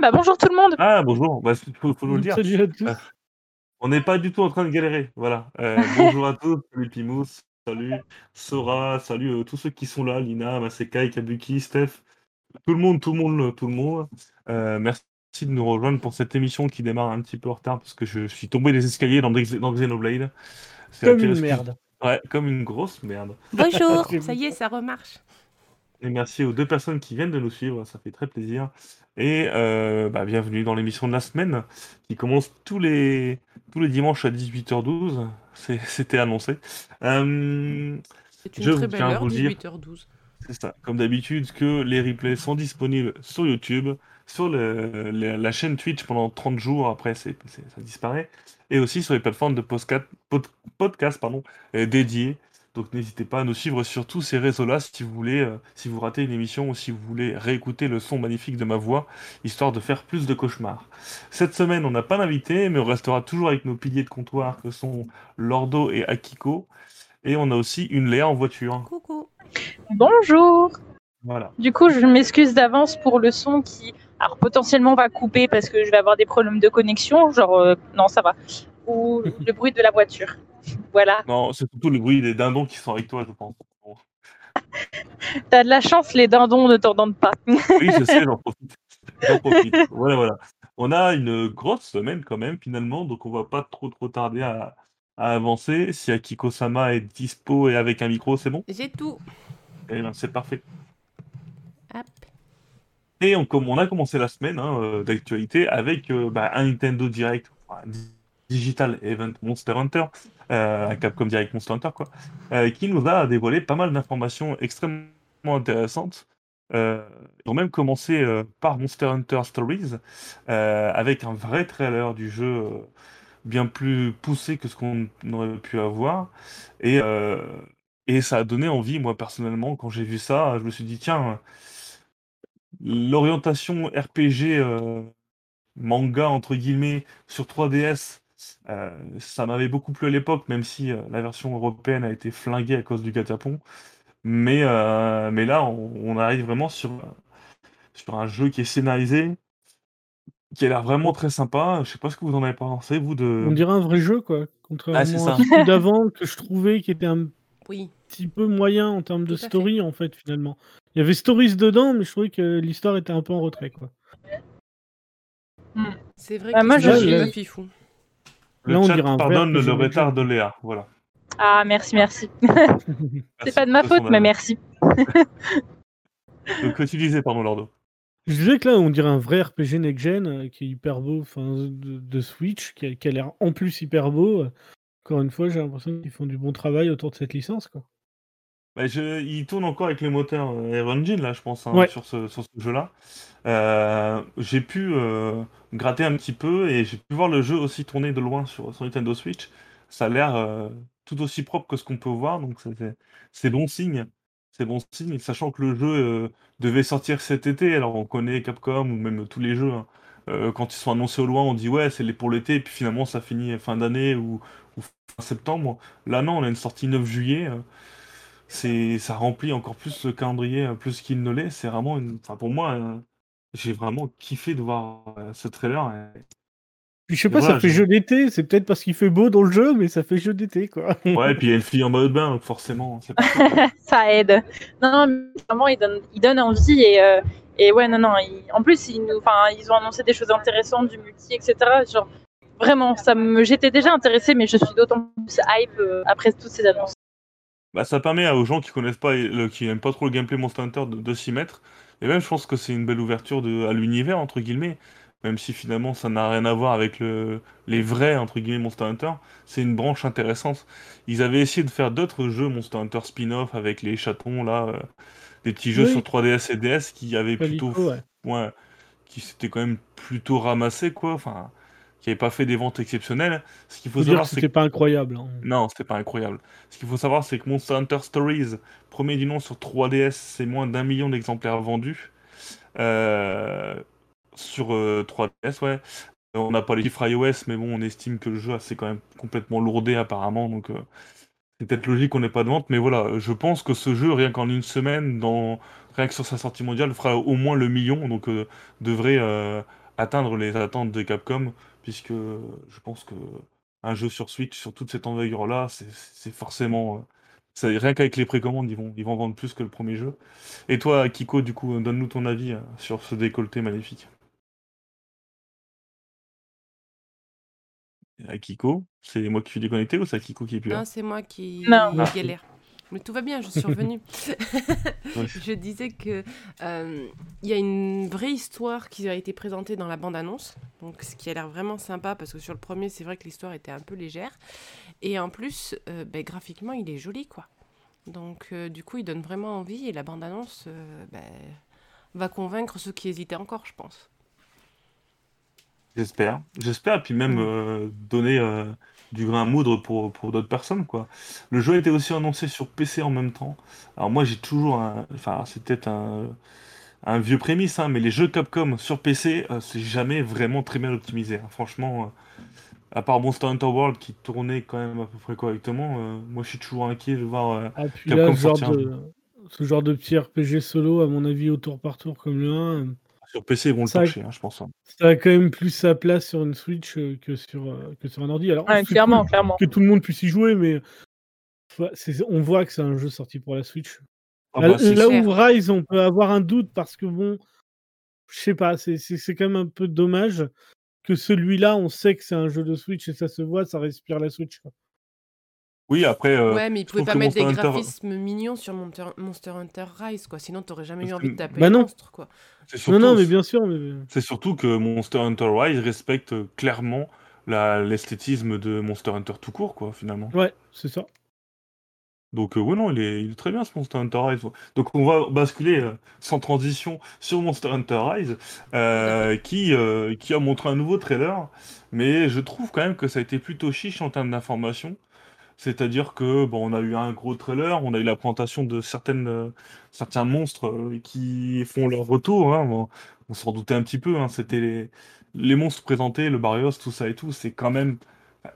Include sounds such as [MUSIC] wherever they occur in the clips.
bah bonjour tout le monde. Ah bonjour, bah, faut faut nous le dire. Salut à tous. Heu, on n'est pas du tout en train de galérer, voilà. Heu, [LAUGHS] bonjour à tous, salut Pimous, salut Sora, salut, heu, tous ceux qui sont là, Lina, Masekai, Kabuki, Steph, tout le monde, tout le monde, tout le monde. Merci de nous rejoindre pour cette émission qui démarre un petit peu en retard parce que je suis tombé des escaliers dans Dex dans Xenoblade. Comme une merde. ouais, comme une grosse merde. Bonjour, ça y est, ça remarche. Et merci aux 2 personnes qui viennent de nous suivre, ça fait très plaisir et heu, bah, bienvenue dans l'émission de la semaine qui commence tous les tous les dimanches à 18:12. C'est c'était annoncé. Hem, C'est une je très belle heure, vous dire 18h12. c'est ça, comme d'habitude que les replays sont disponibles sur YouTube, sur le le la chaîne Twitch pendant 30 jours, après ça disparaît et aussi sur les plateformes de pod podcast pardon, heu, dédiées. Donc n'hésitez pas à nous suivre sur tous ces réseaux-là si vous voulez, heu, si vous ratez une émission ou si vous voulez réécouter le son magnifique de ma voix, histoire de faire plus de cauchemars. Cette semaine, on n'a pas d'invité, mais on restera toujours avec nos piliers de comptoir que sont Lordo et Akiko et on a aussi une Léa en voiture. Coucou. Bonjour. Voilà. Du coup, je m'excuse d'avance pour le son qui, alors potentiellement va couper parce que je vais avoir des problèmes de connexion, genre euh, non ça va, ou [LAUGHS] le bruit de la voiture. Voilà. Non, c'est surtout le bruit des dindons qui sont avec toi, je pense. Bon. T'as de la chance, les dindons ne t'entendent pas. Oui, je sais, j'en profite. J'en [LAUGHS] profite. Voilà, voilà. On a une grosse semaine quand même, finalement, donc on va pas trop, trop tarder à, à avancer. Si Akiko-sama est dispo et avec un micro, c'est bon? J'ai tout. Eh ben, c'est parfait. Hop. Et on, comme on a commencé la semaine hein, euh, d'actualité avec euh, bah, un Nintendo Direct, enfin, Digital Event Monster Hunter, euh, un Capcom Direct Monster Hunter, quoi, euh, qui nous a dévoilé pas mal d'informations extrêmement intéressantes. Euh, ils ont même commencé euh, par Monster Hunter Stories, avec un vrai trailer du jeu bien plus poussé que ce qu'on aurait pu avoir. Et, et ça a donné envie, moi personnellement, quand j'ai vu ça, je me suis dit, tiens, l'orientation RPG manga, entre guillemets, sur 3DS, euh, ça m'avait beaucoup plu à l'époque, même si euh, la version européenne a été flinguée à cause du catapon. Mais, euh, mais là, on, on arrive vraiment sur, sur un jeu qui est scénarisé, qui a l'air vraiment très sympa. Je sais pas ce que vous en avez pensé, vous, de... On dirait un vrai jeu, quoi. Ah, Contrairement ça. à celui d'avant que je trouvais qui était un Oui. petit peu moyen en termes de fait. story, en fait, finalement. Il y avait stories dedans, mais je trouvais que l'histoire était un peu en retrait, quoi. C'est vrai Bah, que moi, je- pas fifou. Le Là, on chat pardonne le retard de Léa, voilà. Ah merci merci. [LAUGHS] C'est pas de ma faute, mais merci. Donc, que tu disais, pardon, Lordo. Je disais que là, on dirait un vrai RPG next-gen euh, qui est hyper beau, enfin, de, de Switch, qui a, qui a l'air en plus hyper beau. Encore une fois, j'ai l'impression qu'ils font du bon travail autour de cette licence, quoi. Bah, je- il tourne encore avec le moteur euh, Air Engine, là, je pense, hein, Ouais. sur ce, sur ce jeu-là. Euh, j'ai pu euh, gratter un petit peu et j'ai pu voir le jeu aussi tourner de loin sur, sur Nintendo Switch. Ça a l'air euh, tout aussi propre que ce qu'on peut voir, donc c'est- bon signe. C'est bon signe, sachant que le jeu devait sortir cet été. Alors on connaît Capcom ou même tous les jeux. hein. Quand ils sont annoncés au loin, on dit ouais, c'est les- pour l'été, et puis finalement ça finit fin d'année ou, ou fin septembre. Là, non, on a une sortie 9 juillet. C'est ça remplit encore plus le calendrier euh, plus qu'il ne l'est. C'est vraiment une... enfin, pour moi, euh, j'ai vraiment kiffé de voir euh, ce trailer. et- Puis je sais pas, voilà, ça fait je- jeu d'été, c'est peut-être parce qu'il fait beau dans le jeu, mais ça fait jeu d'été, quoi. [LAUGHS] Ouais, et puis il y a une fille en mode bain, donc forcément. pas- [LAUGHS] Ça aide. Non, non, mais vraiment, ils donnent, ils donnent envie et, euh, et ouais, non, non. en plus, ils, nous, enfin, ils ont annoncé des choses intéressantes, du multi, etc. Genre, vraiment, ça me, j'étais déjà intéressée, mais je suis d'autant plus hype euh, après toutes ces annonces. Bah, ça permet à- aux gens qui connaissent pas, et le- qui aiment pas trop le gameplay Monster Hunter de, de s'y mettre. Et même, je pense que c'est une belle ouverture de, à l'univers, entre guillemets. Même si finalement, ça n'a rien à voir avec le, les vrais, entre guillemets, Monster Hunter. C'est une branche intéressante. Ils avaient essayé de faire d'autres jeux Monster Hunter spin-off avec les chatons, là. euh, des petits jeux Oui. sur 3DS et DS qui avaient plutôt. Palico, ouais. ouais, qui s'étaient quand même plutôt ramassés, quoi. Enfin, qui n'avaient pas fait des ventes exceptionnelles. Ce qu'il faut savoir, c'est pas incroyable. hein. non, c'était pas incroyable. Ce qu'il faut savoir, c'est que Monster Hunter Stories, premier du nom sur 3DS, c'est moins d'un million d'exemplaires vendus. Euh, sur euh, 3DS, ouais. On n'a pas les chiffres iOS, mais bon, on estime que le jeu c'est quand même complètement lourdé apparemment, donc euh, c'est peut-être logique qu'on n'ait pas de vente. Mais voilà, je pense que ce jeu, rien qu'en une semaine, dans... rien que sur sa sortie mondiale, fera au moins le million, donc euh, devrait euh, atteindre les attentes de Capcom, puisque je pense que un jeu sur Switch, sur toute cette envergure-là, c'est forcément. Euh, rien qu'avec les précommandes, ils vont, ils vont vendre plus que le premier jeu. Et toi, Kiko, du coup, donne-nous ton avis euh, sur ce décolleté magnifique. À Kiko, c'est moi qui suis déconnecté ou c'est Kiko qui est plus là? Non, c'est moi qui Non. galère. Mais tout va bien, je suis revenue. [LAUGHS] [LAUGHS] je disais que euh, il y a une vraie histoire qui a été présentée dans la bande-annonce, donc ce qui a l'air vraiment sympa parce que sur le premier, c'est vrai que l'histoire était un peu légère, et en plus, euh, ben, graphiquement, il est joli, quoi. Donc euh, du coup, il donne vraiment envie et la bande-annonce ben, va convaincre ceux qui hésitaient encore, je pense. J'espère, j'espère, puis même donner du grain à moudre pour, pour d'autres personnes, quoi. Le jeu a été aussi annoncé sur PC en même temps. Alors moi, j'ai toujours un... Enfin, c'est peut-être un, un vieux prémisse, hein, mais les jeux Capcom sur PC, euh, c'est jamais vraiment très bien optimisé. hein. Franchement, euh, à part Monster Hunter World qui tournait quand même à peu près correctement, euh, moi, je suis toujours inquiet de voir Ah, puis là, Capcom ce genre, sortir jeu. de, ce genre de petit RPG solo, à mon avis, au tour par tour comme le 1, Sur PC, ils vont le torcher, hein, je pense. hein. ça a quand même plus sa place sur une Switch euh, que sur, euh, que sur un ordi. Alors, Ouais, clairement, cool clairement. que tout le monde puisse y jouer, mais on voit que c'est un jeu sorti pour la Switch. Ah là bah, là sûr. où Rise, on peut avoir un doute parce que bon, je sais pas, c'est c'est- c'est quand même un peu dommage que celui-là, on sait que c'est un jeu de Switch et ça se voit, ça respire la Switch. quoi. Oui, après, euh, ouais, mais ils pouvaient pas mettre des Hunter, graphismes mignons sur Monster, Monster Hunter Rise, quoi. Sinon, t'aurais jamais eu envie de taper Bah non. monstres, quoi. c'est Non, surtout, non, mais bien sûr, mais c'est surtout que Monster Hunter Rise respecte clairement la- l'esthétisme de Monster Hunter tout court, quoi, finalement. ouais, c'est ça. Donc, euh, ouais, non, il est, il est très bien ce Monster Hunter Rise. Donc, on va basculer euh, sans transition sur Monster Hunter Rise, euh, qui, euh, qui a montré un nouveau trailer, mais je trouve quand même que ça a été plutôt chiche en termes d'information. C'est-à-dire que bon, on a eu un gros trailer, on a eu la présentation de certaines, euh, certains monstres euh, qui font leur retour. hein. On s'en doutait un petit peu. hein. C'était les, les monstres présentés, le Barrios, tout ça et tout. C'est quand même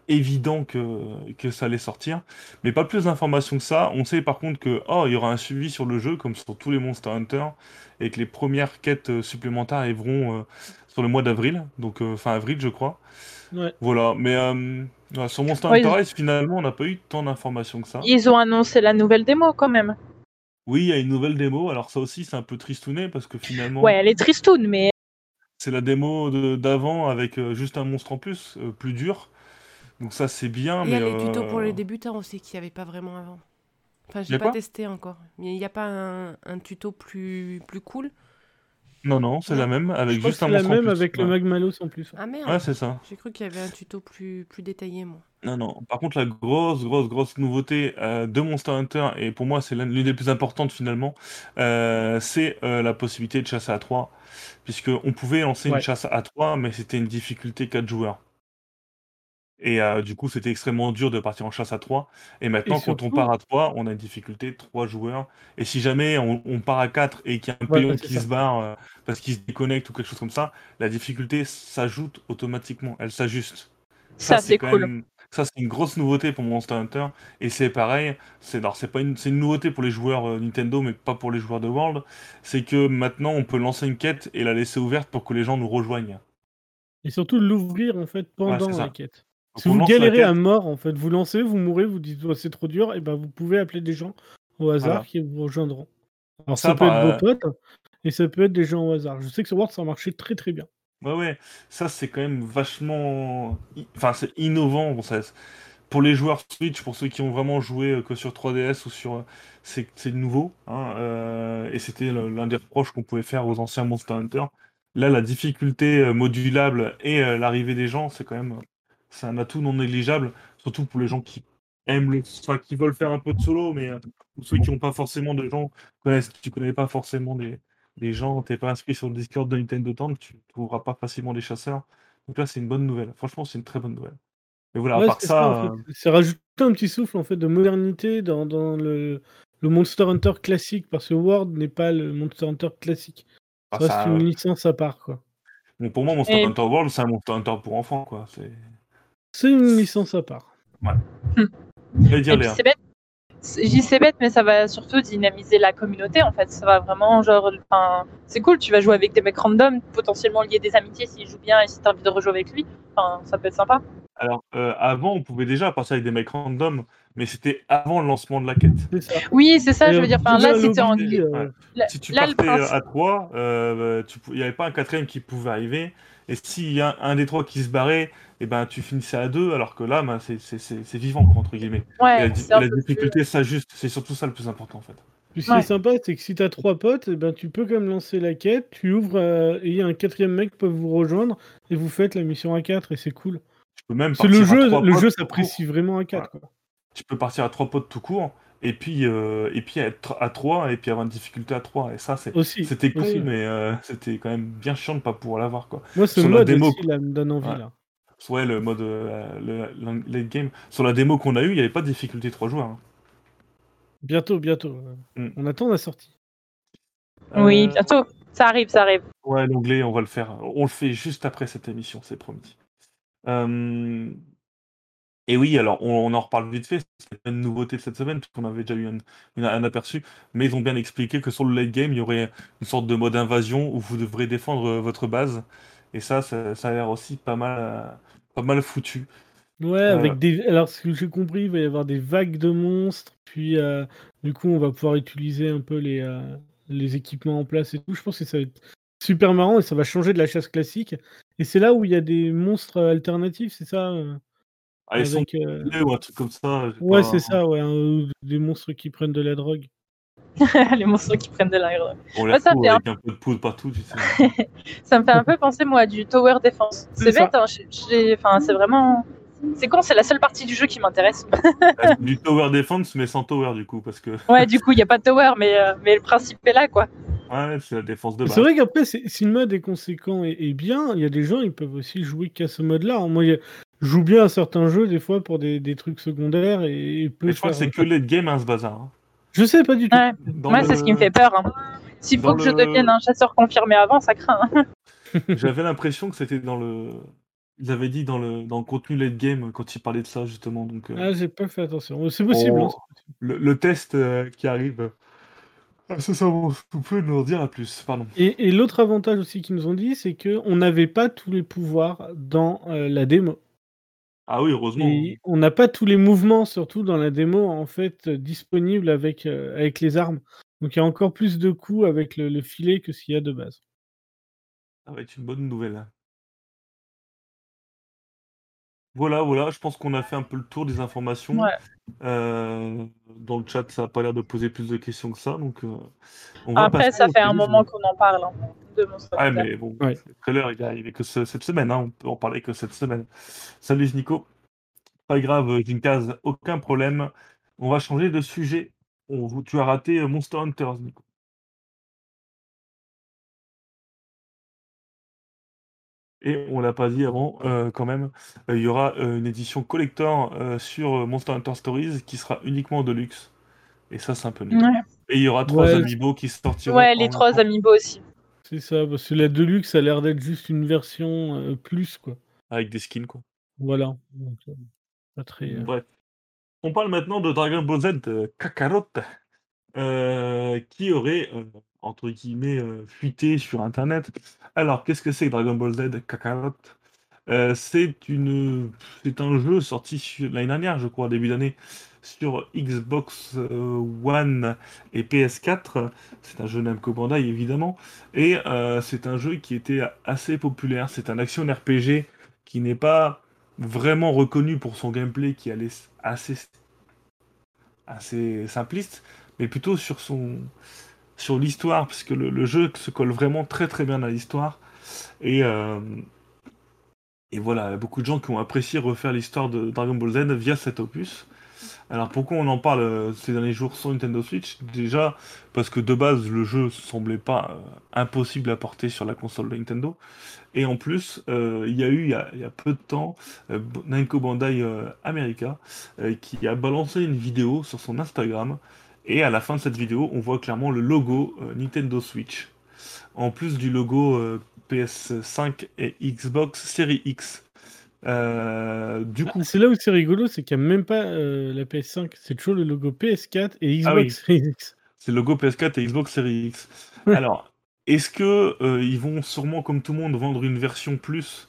évident que, que ça allait sortir. Mais pas plus d'informations que ça. On sait par contre que oh, il y aura un suivi sur le jeu, comme sur tous les Monster Hunter, et que les premières quêtes euh, supplémentaires arriveront euh, sur le mois d'avril, donc fin avril, je crois. Ouais. Voilà, mais euh, voilà, sur Monster Ouais, Hunter ils- Rise, finalement, on n'a pas eu tant d'informations que ça. Ils ont annoncé la nouvelle démo quand même. Oui, il y a une nouvelle démo, alors ça aussi, c'est un peu tristouné, parce que finalement, Ouais, elle est tristoune, mais c'est la démo d'avant avec euh, juste un monstre en plus, euh, plus dur. Donc ça, c'est bien, Et il y mais... a les tutos pour euh, les débutants aussi, qu'il n'y avait pas vraiment avant. Enfin, j'ai a pas testé encore. Mais il n'y a pas un, un tuto plus, plus cool Non, non, c'est la même, Je avec crois que juste un c'est la monstre en même plus. avec le. Magmalos en plus. Ah merde Ouais, c'est ça. J'ai cru qu'il y avait un tuto plus, plus détaillé, moi. Non, non. Par contre, la grosse, grosse, grosse nouveauté euh, de Monster Hunter, et pour moi, c'est l'une des plus importantes finalement, euh, c'est euh, la possibilité de chasser à 3. Puisqu'on pouvait lancer une chasse à 3, mais c'était une difficulté 4 joueurs. Et euh, du coup, c'était extrêmement dur de partir en chasse à 3. Et maintenant, Et quand on surtout- part à 3, on a une difficulté 3 joueurs. Et si jamais on, on part à 4 et qu'il y a un Ouais, c'est qui ça. se barre euh, parce qu'il se déconnecte ou quelque chose comme ça, la difficulté s'ajoute automatiquement. Elle s'ajuste. ça, c'est quand cool. même- ça, c'est une grosse nouveauté pour Monster Hunter. Et c'est pareil, c'est alors c'est pas une, c'est une nouveauté pour les joueurs euh, Nintendo, mais pas pour les joueurs de World. C'est que maintenant, on peut lancer une quête et la laisser ouverte pour que les gens nous rejoignent. Et surtout l'ouvrir en fait pendant c'est la quête. Si vous galérez à mort, en fait, vous lancez, vous mourrez, vous dites oh, c'est trop dur, et ben vous pouvez appeler des gens au hasard Voilà. qui vous rejoindront. Alors Ça, ça, peut être vos potes et ça peut être des gens au hasard. Je sais que sur World ça a marché très très bien. Ouais, ouais, ça c'est quand même vachement. Enfin, c'est innovant. Bon, ça- Pour les joueurs Switch, pour ceux qui ont vraiment joué euh, que sur 3DS ou sur. euh, C'est nouveau. hein, euh, Et c'était l'un des reproches qu'on pouvait faire aux anciens Monster Hunter. Là, la difficulté euh, modulable et euh, l'arrivée des gens, c'est quand même. C'est un atout non négligeable. Surtout pour les gens qui aiment le. Enfin, qui veulent faire un peu de solo, mais. euh, Pour ceux qui n'ont pas forcément de gens. Connaissent... Tu connais pas forcément des des gens, t'es pas inscrit sur le Discord de Nintendo Town, tu trouveras pas facilement des chasseurs. Donc là, c'est une bonne nouvelle. Franchement, c'est une très bonne nouvelle. Et voilà, Ouais, à part c'est ça, ça, en euh. C'est rajouter un petit souffle en fait de modernité dans, dans le, le Monster Hunter classique parce que World n'est pas le Monster Hunter classique. ah, Ça reste une licence à part quoi. bon, pour moi, Monster Et- Hunter World, c'est un Monster Hunter pour enfants, quoi. C'est... C'est une licence à part. Je vais dire, puis c'est bête. j'y sais bête, mais ça va surtout dynamiser la communauté en fait. Ça va vraiment genre, enfin, c'est cool. Tu vas jouer avec des mecs random, potentiellement lier des amitiés s'il joue bien et si t'as envie de rejouer avec lui. Enfin, ça peut être sympa. Alors, euh, avant, on pouvait déjà partir avec des mecs random, mais c'était avant le lancement de la quête. C'est ça. Oui, c'est ça. Et, je veux euh, dire, enfin, là, c'était en. euh, Ouais. là- Si tu là, le partais euh, principe- à 3, il n'y avait pas un quatrième qui pouvait arriver. Et s'il y a un des trois qui se barrait, et ben, tu finissais à deux, alors que là, ben, c'est- c'est c'est- c'est vivant, entre guillemets. Ouais, la, plus- difficulté s'ajuste. C'est surtout ça le plus important, en fait. Puis ce qui Ouais. est sympa, c'est que si t'as trois potes, eh ben, tu peux quand même lancer la quête, tu ouvres euh, et il y a un quatrième mec qui peut vous rejoindre et vous faites la mission à 4 et c'est cool. Tu peux même C'est le jeu, trois le potes jeu s'apprécie vraiment à 4. Quoi. Tu peux partir à trois potes tout court, et puis, euh, et puis être à 3, et puis avoir une difficulté à 3. Et ça, c'est- c'était con, aussi. mais euh, c'était quand même bien chiant de pas pouvoir l'avoir, quoi. Moi, ce sur la mode démo- aussi là, me donne envie. Ouais. Là. Ouais, le mode euh, le, le late game. Sur la démo qu'on a eu, il n'y avait pas de difficulté 3 joueurs. hein. Bientôt, bientôt. Mm. On attend la sortie. Oui, bientôt. Ça arrive, ça arrive. Ouais, l'onglet, on va le faire. On le fait juste après cette émission, c'est promis. Et oui, alors on, on en reparle vite fait. C'est une nouveauté de cette semaine, puisqu'on avait déjà eu un, une- un aperçu. Mais ils ont bien expliqué que sur le late game, il y aurait une sorte de mode invasion où vous devrez défendre euh, votre base. Et ça, ça, ça a l'air aussi pas mal, euh, pas mal foutu. Ouais, Euh. avec des. Alors, ce que j'ai compris, il va y avoir des vagues de monstres. Puis, euh, du coup, on va pouvoir utiliser un peu les, euh, les équipements en place et tout. Je pense que ça va être super marrant et ça va changer de la chasse classique. Et c'est là où il y a des monstres alternatifs, c'est ça Ah, ils sont avec, euh, ou un truc comme ça. Ouais, pas- c'est ça, ouais. un- des monstres qui prennent de la drogue. [LAUGHS] les monstres qui prennent de l'air. On les Ouais, ça retrouve fait un- avec un peu de poudre partout, tu sais. [LAUGHS] Ça me fait un peu penser, moi, à du tower defense. C'est bête, hein, enfin, c'est vraiment. C'est con, c'est la seule partie du jeu qui m'intéresse. [LAUGHS] Du tower defense, mais sans tower du coup, parce que Ouais, du coup, il n'y a pas de tower, mais, euh, mais le principe est là, quoi. ouais, c'est la défense de base. C'est vrai qu'après, c'est- si le mode est conséquent et, et bien, il y a des gens, ils peuvent aussi jouer qu'à ce mode-là. hein. Moi, joue bien à certains jeux, des fois, pour des, des trucs secondaires et, et peut Mais je crois que c'est que late game, hein, ce bazar. hein. Je sais pas du tout. Ouais, moi, le- c'est ce qui me fait peur. hein. S'il faut dans que je devienne un chasseur confirmé avant, ça craint. [LAUGHS] J'avais l'impression que c'était dans le. Ils avaient dit dans le, dans le contenu late game quand ils parlaient de ça, justement. Donc, euh, Ah, j'ai pas fait attention. C'est possible. on- hein. le, le test euh, qui arrive. Ah, ça, ça, vous vous pouvez nous en dire à plus, pardon. Et, et l'autre avantage aussi qu'ils nous ont dit, c'est qu'on n'avait pas tous les pouvoirs dans euh, la démo. Ah oui, heureusement. Et on n'a pas tous les mouvements, surtout dans la démo, en fait, euh, disponibles avec, euh, avec les armes. Donc il y a encore plus de coups avec le, le filet que s'il y a de base. Ça va être une bonne nouvelle. Voilà, voilà, je pense qu'on a fait un peu le tour des informations. Ouais. Euh, dans le chat, ça n'a pas l'air de poser plus de questions que ça, donc euh, on va Après, ça fait un moment qu'on en parle hein, de Monster Ouais, Hunter. mais bon, Ouais. le trailer, il est que ce- cette semaine, hein, on peut en parler que cette semaine. Salut Nico. Pas grave, Jinkaz, aucun problème. On va changer de sujet. On, tu as raté euh, Monster Hunters, Nico. Et on l'a pas dit avant, euh, quand même, euh, il y aura euh, une édition collector euh, sur Monster Hunter Stories qui sera uniquement de luxe. Et ça, c'est un peu nul. Ouais, Et il y aura trois Ouais. amiibo qui sortiront. Ouais, les trois amiibo aussi. C'est ça, parce que la Deluxe a l'air d'être juste une version euh, plus, quoi. Avec des skins, quoi. Voilà. Donc, euh, pas très. euh, Bref. On parle maintenant de Dragon Ball Z euh, Kakarot, euh, qui aurait, euh, entre guillemets, euh, fuité sur Internet. Alors, qu'est-ce que c'est que Dragon Ball Z Kakarot? Euh, C'est une, c'est un jeu sorti l'année dernière, je crois, début d'année, sur Xbox euh, One et PS4. C'est un jeu Namco Bandai, évidemment. Et c'est un jeu qui était assez populaire. C'est un action RPG qui n'est pas vraiment reconnu pour son gameplay qui allait s- assez, assez simpliste, mais plutôt sur son sur l'histoire, puisque le, jeu se colle vraiment très très bien à l'histoire. Et, euh, voilà, beaucoup de gens qui ont apprécié refaire l'histoire de Dragon Ball Z via cet opus. Alors pourquoi on en parle euh, ces derniers jours sur Nintendo Switch? Déjà parce que de base le jeu semblait pas euh, impossible à porter sur la console de Nintendo. Et en plus, il y a eu il y a, peu de temps euh, Bandai America qui a balancé une vidéo sur son Instagram. Et à la fin de cette vidéo, on voit clairement le logo euh, Nintendo Switch. En plus du logo euh, PS5 et Xbox Series X. Euh, du Ah, coup, c'est là où c'est rigolo, c'est qu'il n'y a même pas la PS5, c'est toujours le logo PS4 et Ah oui. Xbox Series X. c'est le logo PS4 et Xbox Series X. Alors, est-ce que ils vont sûrement, comme tout le monde, vendre une version plus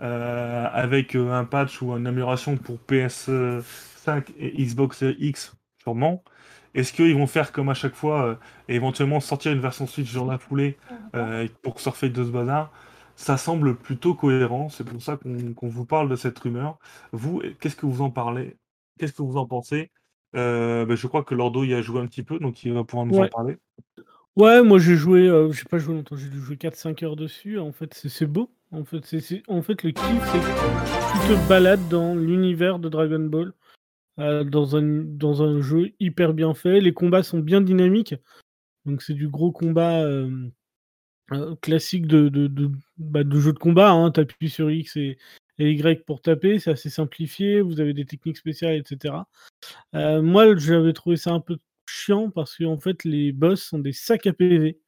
avec un patch ou une amélioration pour PS5 et Xbox Series X? Sûrement. Est-ce qu'ils vont faire comme à chaque fois euh, et éventuellement sortir une version Switch dans la foulée euh, pour surfer de ce bazar? Ça semble plutôt cohérent. C'est pour ça qu'on vous parle de cette rumeur. Vous, qu'est-ce que vous en parlez? Qu'est-ce que vous en pensez? Euh, ben, Je crois que Lordo y a joué un petit peu, donc il va pouvoir nous en parler. Ouais, moi j'ai joué, euh, j'ai pas joué longtemps, j'ai dû jouer 4-5 heures dessus. En fait, c'est beau. En fait, c'est- en fait, le kiff, c'est que tu te balades dans l'univers de Dragon Ball, euh, dans, un, dans un jeu hyper bien fait. Les combats sont bien dynamiques. Donc, c'est du gros combat euh, euh, classique de, bah, de jeu de combat. Hein. Tu sur X et, Y pour taper, c'est assez simplifié. Vous avez des techniques spéciales, etc. Moi, j'avais trouvé ça un peu chiant parce que en fait, les boss sont des sacs à PV.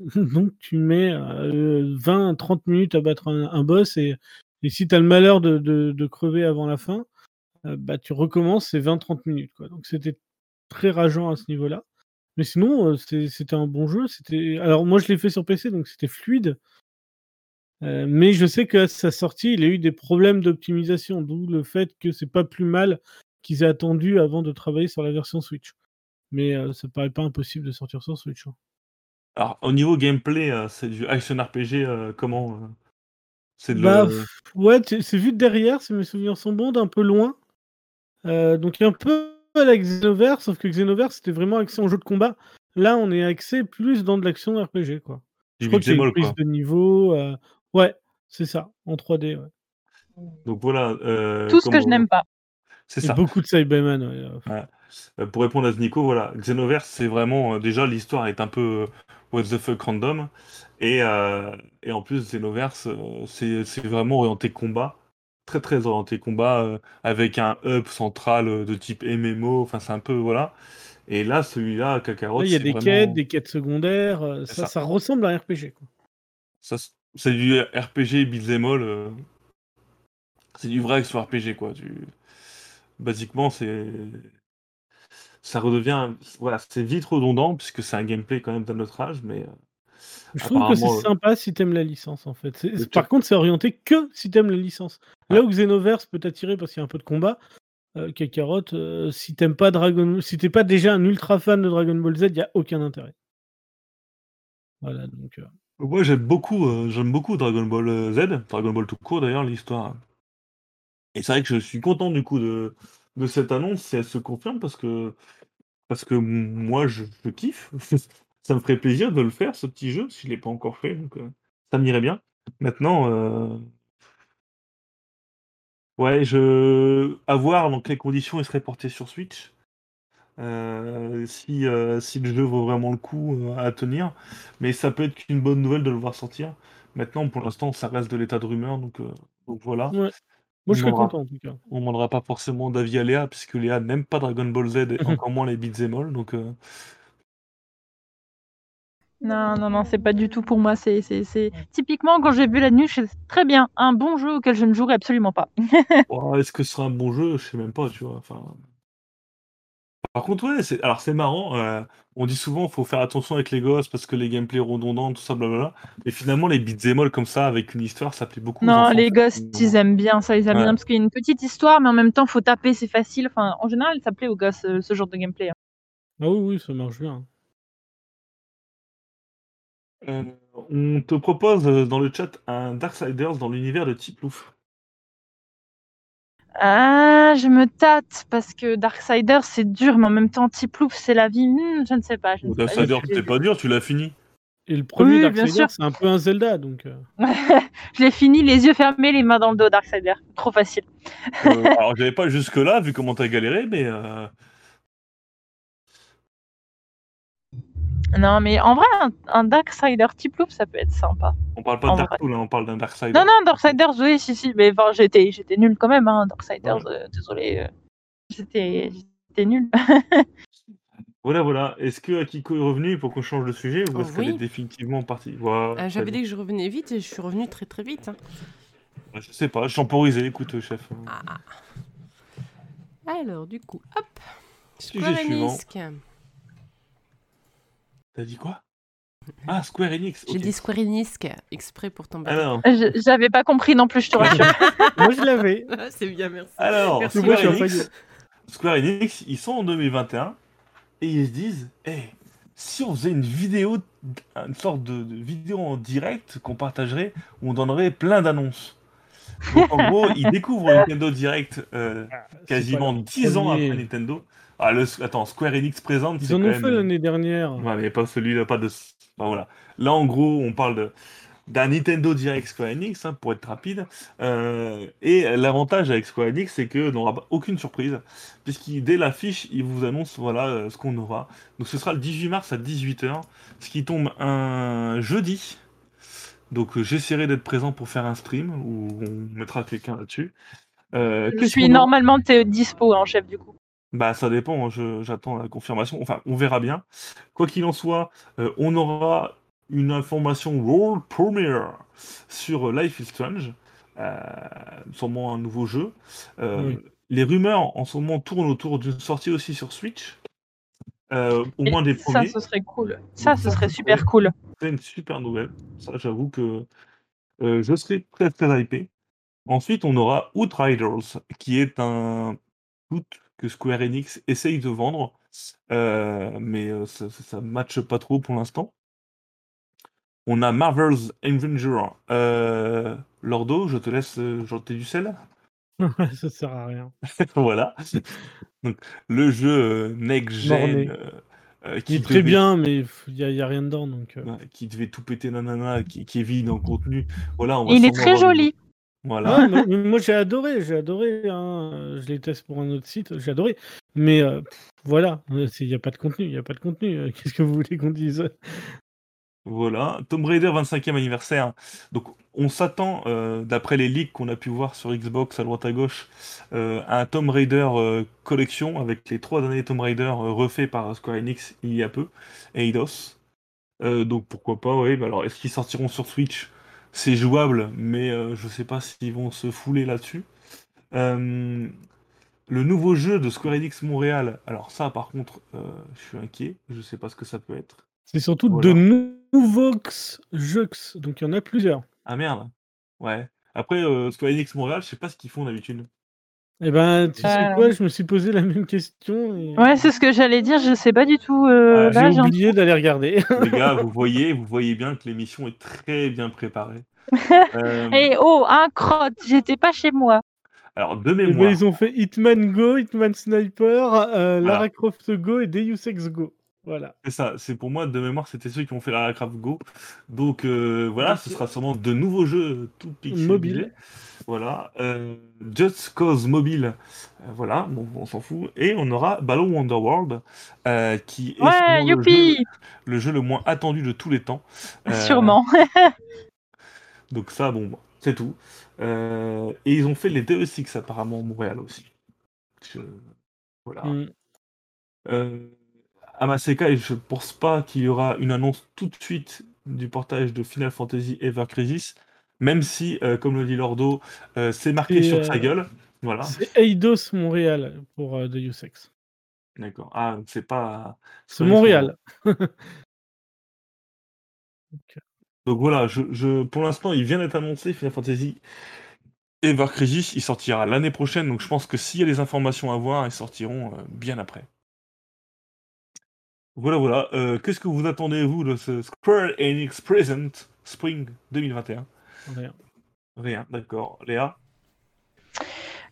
[LAUGHS] Donc, tu mets euh, 20-30 minutes à battre un, boss et, si tu as le malheur de- de crever avant la fin, euh, bah, tu recommences, c'est 20-30 minutes. Quoi. Donc, c'était très rageant à ce niveau-là. Mais sinon, euh, c'était un bon jeu. C'était... Alors, moi, je l'ai fait sur PC, donc c'était fluide. Euh, mais je sais qu'à sa sortie, il a eu des problèmes d'optimisation, d'où le fait que c'est pas plus mal qu'ils aient attendu avant de travailler sur la version Switch. Mais euh, ça paraît pas impossible de sortir sur Switch. hein. Alors, au niveau gameplay, euh, c'est du action RPG, comment C'est de Bah, le- ouais, c'est vu de derrière, si mes souvenirs sont bons, d'un peu loin. Euh, donc il y a un peu à la Xenoverse, sauf que Xenoverse c'était vraiment axé en jeu de combat. Là, on est axé plus dans de l'action RPG, quoi. du Je crois y a une prise quoi. de niveau. euh, Ouais, c'est ça, en 3D. ouais. Donc voilà. euh, Tout ce que je n'aime pas. C'est ça. beaucoup de Cyberman. ouais, euh, pour répondre à ce Nico, voilà, Xenoverse, c'est vraiment euh, déjà l'histoire est un peu what the fuck random, et, euh, et en plus Xenoverse, euh, c'est c'est vraiment orienté combat, très très orienté combat, euh, avec un hub central euh, de type MMO, enfin c'est un peu voilà. Et là, celui-là, Kakarot, il y a des vraiment- quêtes, des quêtes secondaires. euh, ça, ça. ça ressemble à un RPG. Quoi. ça, c'est- du RPG beat'em all, c'est du vrai action RPG quoi. Du... Basiquement, c'est ça redevient voilà, c'est vite redondant puisque c'est un gameplay quand même d'un autre âge, mais Je trouve que c'est euh, sympa si t'aimes la licence en fait. Par contre, c'est orienté que si t'aimes la licence. Là Ouais. où Xenoverse peut t'attirer parce qu'il y a un peu de combat, euh, Kakarot, euh, si t'aimes pas Dragon, si t'es pas déjà un ultra fan de Dragon Ball Z, il y a aucun intérêt. Voilà donc. euh, Moi j'aime beaucoup, j'aime beaucoup Dragon Ball Z, Dragon Ball tout court d'ailleurs, l'histoire. Et c'est vrai que je suis content du coup de, de cette annonce si elle se confirme parce que, parce que moi je, je kiffe. [LAUGHS] ça me ferait plaisir de le faire ce petit jeu si je l'ai pas encore fait, donc euh, ça m'irait bien. Maintenant, euh, ouais, je à voir dans quelles conditions il serait porté sur Switch. Euh, si, euh, si le jeu vaut vraiment le coup à tenir. Mais ça peut être qu'une bonne nouvelle de le voir sortir. Maintenant, pour l'instant, ça reste de l'état de rumeur, donc, euh, donc voilà. Ouais. Moi, je aura- content en tout cas. On ne demandera pas forcément d'avis à Léa, puisque Léa n'aime pas Dragon Ball Z et [LAUGHS] encore moins les beat'em all. Donc, Non, non, non, c'est pas du tout pour moi. C'est, c'est, c'est... Typiquement, quand j'ai vu la nuit, je sais très bien, un bon jeu auquel je ne jouerai absolument pas. [LAUGHS] oh, est-ce que ce sera un bon jeu? Je sais même pas, tu vois. Enfin... Par contre, ouais, c'est... alors c'est marrant. euh, on dit souvent faut faire attention avec les gosses parce que les gameplays redondants, tout ça, blablabla. Et finalement, les beat'em all comme ça, avec une histoire, ça plaît beaucoup. Non, enfants. les gosses, ils aiment bien ça, ils aiment Ouais. bien parce qu'il y a une petite histoire, mais en même temps, faut taper, c'est facile. Enfin, en général, ça plaît aux gosses, euh, ce genre de gameplay. hein. Ah oui, oui, ça marche bien. Euh, on te propose euh, dans le chat un Darksiders dans l'univers de Tiplouf. Ah, je me tâte parce que Darksiders, c'est dur, mais en même temps, Tiplouf, c'est la vie. Hmm, je ne sais pas. Je ne sais pas. Darksiders, c'est pas dur, tu l'as fini. Et le premier Oui, Darksiders, c'est un peu un Zelda, donc. euh, [LAUGHS] je l'ai fini, les yeux fermés, les mains dans le dos, Darksider. Trop facile. Euh, alors, j'avais pas jusque-là, vu comment t'as galéré, mais Non, mais en vrai, un, un Darksider Tiplouf, ça peut être sympa. on parle pas En de Dark vrai. Souls, hein, on parle d'un Darksider. Non, non, Darksiders, oui, si, si, mais enfin, j'étais, j'étais nul quand même, hein, Darksiders, euh, désolé. euh, j'étais, j'étais nul. [LAUGHS] Voilà, voilà. Est-ce que Akiko est revenu pour qu'on change de sujet ou Oh, est-ce qu'elle oui. est définitivement partie? Voilà, Euh, J'avais dit que je revenais vite et je suis revenue très très vite. hein. Je sais pas, je temporisé, écoute, chef. Ah, ah. Alors, du coup, hop. Sujet Square suivant. Enix. T'as dit quoi? [LAUGHS] Ah, Square Enix. J'ai dit Square Enix exprès pour tomber. Alors, Je- J'avais pas compris non plus, je te rassure. [LAUGHS] Moi, je l'avais. [LAUGHS] C'est bien, merci. alors Merci, Moi, je suis Square, un Enix. Square Enix, ils sont en 2021 et ils se disent, hey, si on faisait une vidéo, une sorte de, de vidéo en direct qu'on partagerait, où on donnerait plein d'annonces. Donc en gros, ils découvrent Nintendo Direct euh, quasiment 10 ans après Nintendo. Ah, le, attends, Square Enix présente, Ils en quand ont même... fait l'année dernière. Ouais, mais pas celui-là, pas de. Enfin, voilà. Là, en gros, on parle de- d'un Nintendo Direct Square Enix, hein, pour être rapide. Euh, et l'avantage avec Square Enix, c'est que n'aura pas aucune surprise, puisqu'il dès l'affiche, il vous annonce voilà euh, ce qu'on aura. Donc, ce sera le 18 mars à 18h, ce qui tombe un jeudi. Donc, euh, j'essaierai d'être présent pour faire un stream où on mettra quelqu'un là-dessus. Euh, Je suis qu'on normalement dispo, hein, chef, du coup. Bah, ça dépend, hein, je- j'attends la confirmation. Enfin, on verra bien. Quoi qu'il en soit, euh, on aura une information world premiere sur euh, Life is Strange, euh, sûrement un nouveau jeu. Euh, Oui. Les rumeurs en ce moment tournent autour d'une sortie aussi sur Switch, euh, au Et moins des ça, premiers. ce serait cool. Ça, ce Ça, serait super cool. cool. C'est une super nouvelle. Ça, j'avoue que euh, je serai très très hypé. Ensuite, on aura Outriders, qui est un shoot que Square Enix essaye de vendre, euh, mais euh, ça ne matche pas trop pour l'instant. On a Marvel's Avenger. Euh, Lordo, je te laisse euh, jeter du sel. ça sert à rien. [LAUGHS] voilà. Donc, le jeu next gen euh, Il qui est très devait- bien, mais il n'y a, y a rien dedans. Donc, euh. Qui devait tout péter nanana, qui, qui est vide en contenu. Voilà, on va Il est très avoir joli. Voilà. Ouais, moi, moi, j'ai adoré, j'ai adoré. hein. Je les teste pour un autre site, j'ai adoré. Mais euh, pff, voilà, il n'y a pas de contenu, il n'y a pas de contenu. euh, [LAUGHS] Qu'est-ce que vous voulez qu'on dise? Voilà, Tomb Raider 25e anniversaire. Donc on s'attend, euh, d'après les leaks qu'on a pu voir sur Xbox à droite à gauche, euh, à un Tomb Raider euh, collection avec les trois derniers Tomb Raider euh, refaits par Square Enix il y a peu, et Eidos. Euh, donc pourquoi pas, oui. Bah alors est-ce qu'ils sortiront sur Switch? C'est jouable, mais euh, je sais pas s'ils vont se fouler là-dessus. Euh, le nouveau jeu de Square Enix Montréal, alors ça par contre, euh, je suis inquiet, je sais pas ce que ça peut être. C'est surtout Voilà. de nouveaux jeux, donc il y en a plusieurs. Ah merde. Ouais. Après, euh, Square Enix Montréal, je sais pas ce qu'ils font d'habitude. Eh ben, tu sais Euh. quoi, je me suis posé la même question. et- Ouais, c'est ce que j'allais dire. Je sais pas du tout. euh, là, J'ai oublié d'aller regarder. [LAUGHS] Les gars, vous [LAUGHS] voyez, vous voyez bien que l'émission est très bien préparée. [LAUGHS] Euh, Eh oh, un crotte. J'étais pas chez moi. alors, de Eh ben, mémoire, ils ont fait Hitman Go, Hitman Sniper, euh. Lara Croft Go et Deus Ex Go. Voilà. c'est ça. C'est pour moi, de mémoire, c'était ceux qui ont fait la Craft Go. Donc euh, voilà, ce sera sûrement de nouveaux jeux tout pixelisés. Mobile. Voilà. Euh, Just Cause Mobile. euh, voilà, bon, on s'en fout. Et on aura Ballon Wonderworld, qui est Ouais, le jeu, le jeu le moins attendu de tous les temps. Sûrement. [LAUGHS] Donc ça, bon, c'est tout. Et ils ont fait les DE6 apparemment à Montréal aussi. Voilà. Mm. À Maseka, je pense pas qu'il y aura une annonce tout de suite du portage de Final Fantasy Ever Crisis, même si, euh, comme le dit Lordo, euh, c'est marqué Et, sur sa euh, gueule. Voilà. C'est Eidos Montréal pour euh, Deus Ex. D'accord. Ah, c'est pas. C'est Montréal. [LAUGHS] Donc voilà, je, je- pour l'instant, il vient d'être annoncé, Final Fantasy Ever Crisis, il sortira l'année prochaine, donc je pense que s'il y a des informations à voir, ils sortiront bien après. Voilà, voilà. Euh, Qu'est-ce que vous attendez, vous, de ce Square Enix Present Spring 2021 Rien. Rien, d'accord. Léa?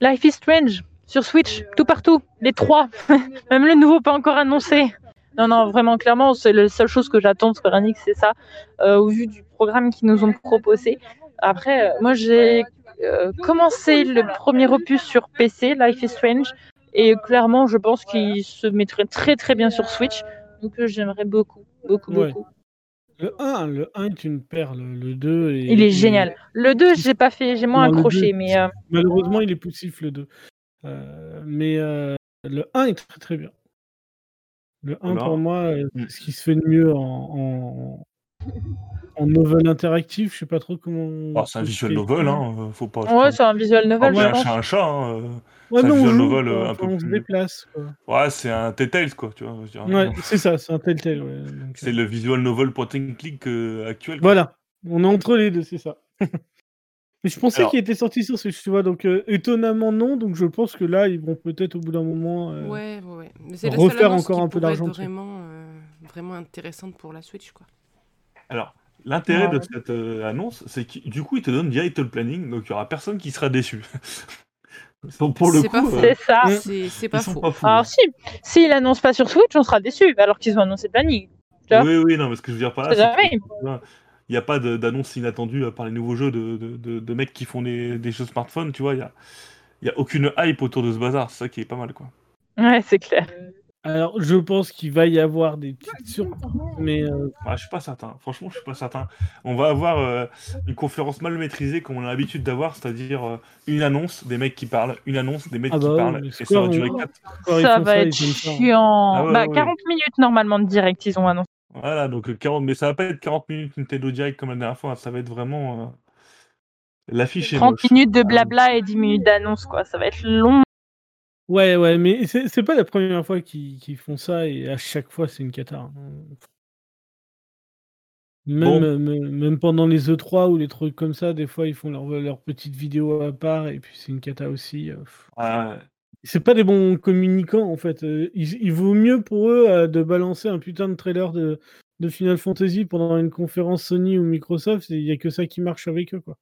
Life is Strange sur Switch, tout partout, les trois. [LAUGHS] Même le nouveau pas encore annoncé. Non, non, vraiment, clairement, c'est la seule chose que j'attends de Square Enix, c'est ça, euh, au vu du programme qu'ils nous ont proposé. Après, euh, moi, j'ai euh, commencé le premier opus sur PC, Life is Strange, et clairement, je pense qu'il se mettrait très très bien sur Switch. Donc, euh, j'aimerais beaucoup, beaucoup, Ouais. beaucoup. Le 1, le 1 est une perle. Le 2 est. Il est génial. Le 2, j'ai pas fait, j'ai moins Non, accroché, 2, mais euh, Malheureusement, il est poussif le 2. Euh, mais euh, le 1 est très très bien. Le 1 Voilà. pour moi, euh, Mm. c'est ce qui se fait de mieux en, en, En novel interactif, je sais pas trop comment. Oh, c'est un visual novel, hein. euh, Faut pas. Ouais, c'est un visual novel, ouais, je un chat, un chat. Hein. euh. Ouais, c'est un non, on visual joue, novel, quoi. euh, un peu on se déplace. Quoi. Ouais, c'est un Telltale, quoi, tu vois. Ouais, c'est ça, c'est un Telltale. Ouais. C'est euh, le visual novel point and click euh, actuel. quoi. Voilà, on est entre les deux, c'est ça. [LAUGHS] Mais je pensais Alors- qu'il était sorti sur Switch, tu vois, donc euh, étonnamment non, donc je pense que là, ils vont peut-être au bout d'un moment. euh, Ouais, ouais, ouais. Mais c'est la refaire seule annonce encore qui un peu pourrait d'argent être dessus. vraiment, euh, vraiment intéressante pour la Switch, quoi. Alors, l'intérêt de Ouais. cette euh, annonce, c'est que du coup, il te donne direct le planning, donc il y aura personne qui sera déçu. [LAUGHS] Donc, pour le C'est pas coup, faux. euh, C'est ça. C'est pas faux. pas fous. Alors si, s'ils l'annoncent pas sur Switch, on sera déçus, alors qu'ils ont annoncé le planning. Oui, oui, non, mais ce que je veux dire par là, C'est il n'y a pas d'annonce inattendue euh, par les nouveaux jeux de, de, de- de mecs qui font des, des jeux smartphones, tu vois. Il n'y a, il y a aucune hype autour de ce bazar, c'est ça qui est pas mal, quoi. Ouais, c'est clair. Alors, je pense qu'il va y avoir des petites surprises, mais euh, Ah, je suis pas certain. Franchement, je suis pas certain. On va avoir euh, une conférence mal maîtrisée comme on a l'habitude d'avoir, c'est-à-dire euh, une annonce, des mecs qui parlent, une annonce, des mecs Ah qui bah parlent, mais et ça va durer on- 4. quand ils Ça va ça, être chiant. Ah ouais, bah, ouais, 40 minutes normalement de direct, ils ont annoncé. Voilà, donc euh, 40, mais ça va pas être 40 minutes Nintendo Direct comme la dernière fois, ça va être vraiment. euh, L'affiche est 30 moche. minutes de blabla et 10 minutes d'annonce, quoi. Ça va être long. Ouais, ouais, mais c'est pas la première fois qu'ils font ça et à chaque fois c'est une cata. hein. Même, Bon. me- même pendant les E3 ou les trucs comme ça, des fois ils font leur, leur petite vidéo à part et puis c'est une cata aussi. euh, C'est pas des bons communicants en fait. euh, Il, il vaut mieux pour eux euh, de balancer un putain de trailer de, de Final Fantasy pendant une conférence Sony ou Microsoft. Il y a que ça qui marche avec eux quoi.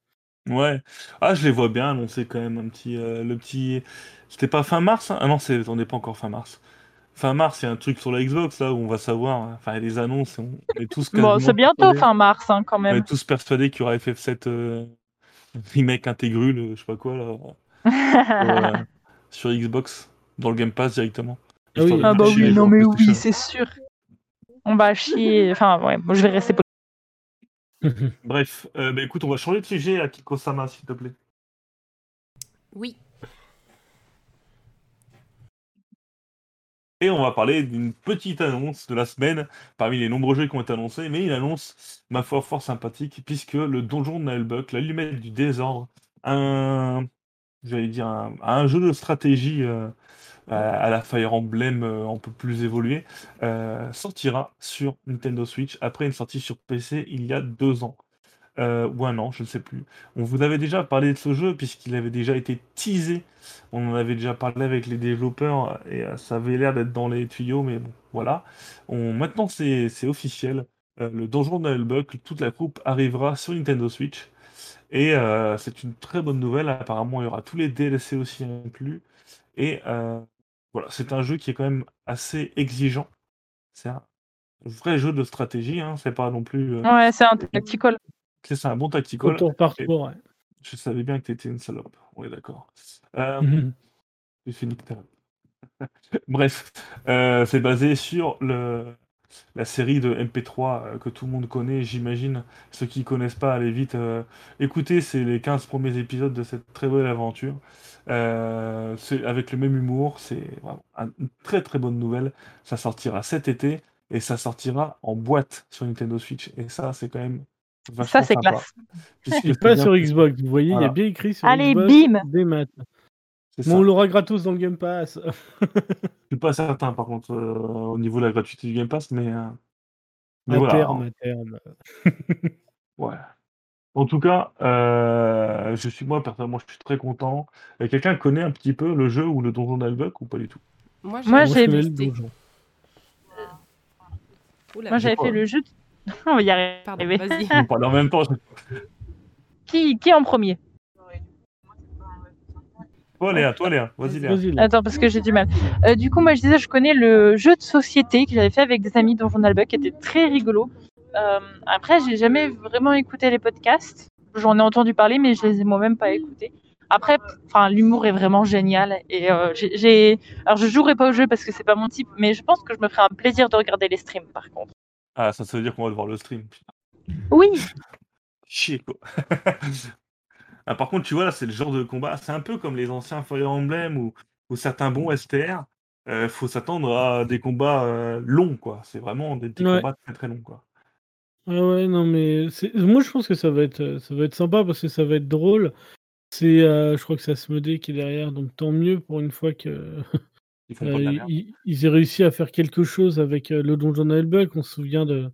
Ouais. Ah, je les vois bien annoncer quand même un petit. euh, le petit. C'était pas fin mars hein? Ah non, c'est... on n'est pas encore fin mars. Fin mars, il y a un truc sur la Xbox là où on va savoir. hein. Enfin, il y a des annonces, et on est tous Bon, quasiment c'est bientôt persuadés- fin mars, hein, quand On même. est tous persuadés qu'il y aura FF7 euh, remake intégrule, euh, je sais pas quoi là, [LAUGHS] sur, euh, sur Xbox, dans le Game Pass directement. Ah oui. Histoire de ah faire bah les oui, gens non mais oui, PlayStation. c'est sûr. On va chier. Enfin, ouais, moi, je vais rester. [LAUGHS] Bref, euh, bah, écoute, on va changer de sujet à Kiko-sama, s'il te plaît. Oui. Et on va parler d'une petite annonce de la semaine, parmi les nombreux jeux qui ont été annoncés, mais une annonce, ma foi, fort sympathique, puisque le donjon de Nailbuck, l'allumette du désordre, un, j'allais dire, un, un jeu de stratégie euh, à, à la Fire Emblem euh, un peu plus évolué, euh, sortira sur Nintendo Switch après une sortie sur PC il y a deux ans. Euh, ou un an, je ne sais plus. On vous avait déjà parlé de ce jeu puisqu'il avait déjà été teasé. On en avait déjà parlé avec les développeurs et euh, ça avait l'air d'être dans les tuyaux, mais bon, voilà. On, maintenant, c'est officiel. Euh, le donjon de Nullbuck, toute la troupe arrivera sur Nintendo Switch. Et euh, c'est une très bonne nouvelle. Apparemment, il y aura tous les DLC aussi inclus. Et euh, voilà, c'est un jeu qui est quand même assez exigeant. C'est un vrai jeu de stratégie. Hein. C'est pas non plus. euh, Ouais, c'est un tactical. c'est un bon tactical. Tour par tour, ouais. Je savais bien que t'étais une salope. On est d'accord. Euh, ta race. [LAUGHS] Bref, euh, c'est basé sur le, la série de MP3 euh, que tout le monde connaît, j'imagine. Ceux qui connaissent pas, allez vite. euh, écoutez, c'est les 15 premiers épisodes de cette très belle aventure. Euh, c'est avec le même humour, c'est vraiment une très très bonne nouvelle. Ça sortira cet été et ça sortira en boîte sur Nintendo Switch. Et ça, c'est quand même Ça, c'est classe. C'est pas sur Xbox, vous voyez, il y a bien écrit sur Allez, Xbox bim des maths. On l'aura gratos dans le Game Pass. [LAUGHS] Je suis pas certain, par contre, euh, au niveau de la gratuité du Game Pass, mais, euh, mais à voilà. terme, hein, à terme. [LAUGHS] ouais. En tout cas, euh, je suis moi personnellement, je suis très content. Et quelqu'un connaît un petit peu le jeu ou le donjon d'Albuck ou pas du tout? Moi, j'ai Moi, j'avais fait le jeu. de- [LAUGHS] On va y arriver. Pardon, vas-y. On parle en même temps. Qui, qui en premier? Toi Léa, toi Léa, vas-y Léa. Vas-y, là. Attends, parce que j'ai du mal. Euh, du coup, moi, je disais, je connais le jeu de société que j'avais fait avec des amis dans Journal Buck, qui était très rigolo. Euh, après, j'ai jamais vraiment écouté les podcasts. J'en ai entendu parler, mais je les ai moi-même pas écoutés. Après, enfin, l'humour est vraiment génial. Et euh, j'ai- j'ai, alors, je jouerai pas au jeu parce que c'est pas mon type, mais je pense que je me ferai un plaisir de regarder les streams, par contre. Ah, ça, ça veut dire qu'on va devoir le stream. Oui. [LAUGHS] chier quoi. [LAUGHS] ah, par contre, tu vois, là, c'est le genre de combat. C'est un peu comme les anciens Fire Emblem ou, ou certains bons STR. Euh, faut s'attendre à des combats euh, longs, quoi. C'est vraiment des Ouais. combats très très longs, quoi. Ah ouais, non, mais moi, je pense que ça va être, ça va être sympa parce que ça va être drôle. C'est, heu, je crois que c'est Asmodée qui est derrière, donc tant mieux pour une fois que, Ils font [LAUGHS] pas de la merde. ils ils aient réussi à faire quelque chose avec, le Donjon Nullbuck. On se souvient de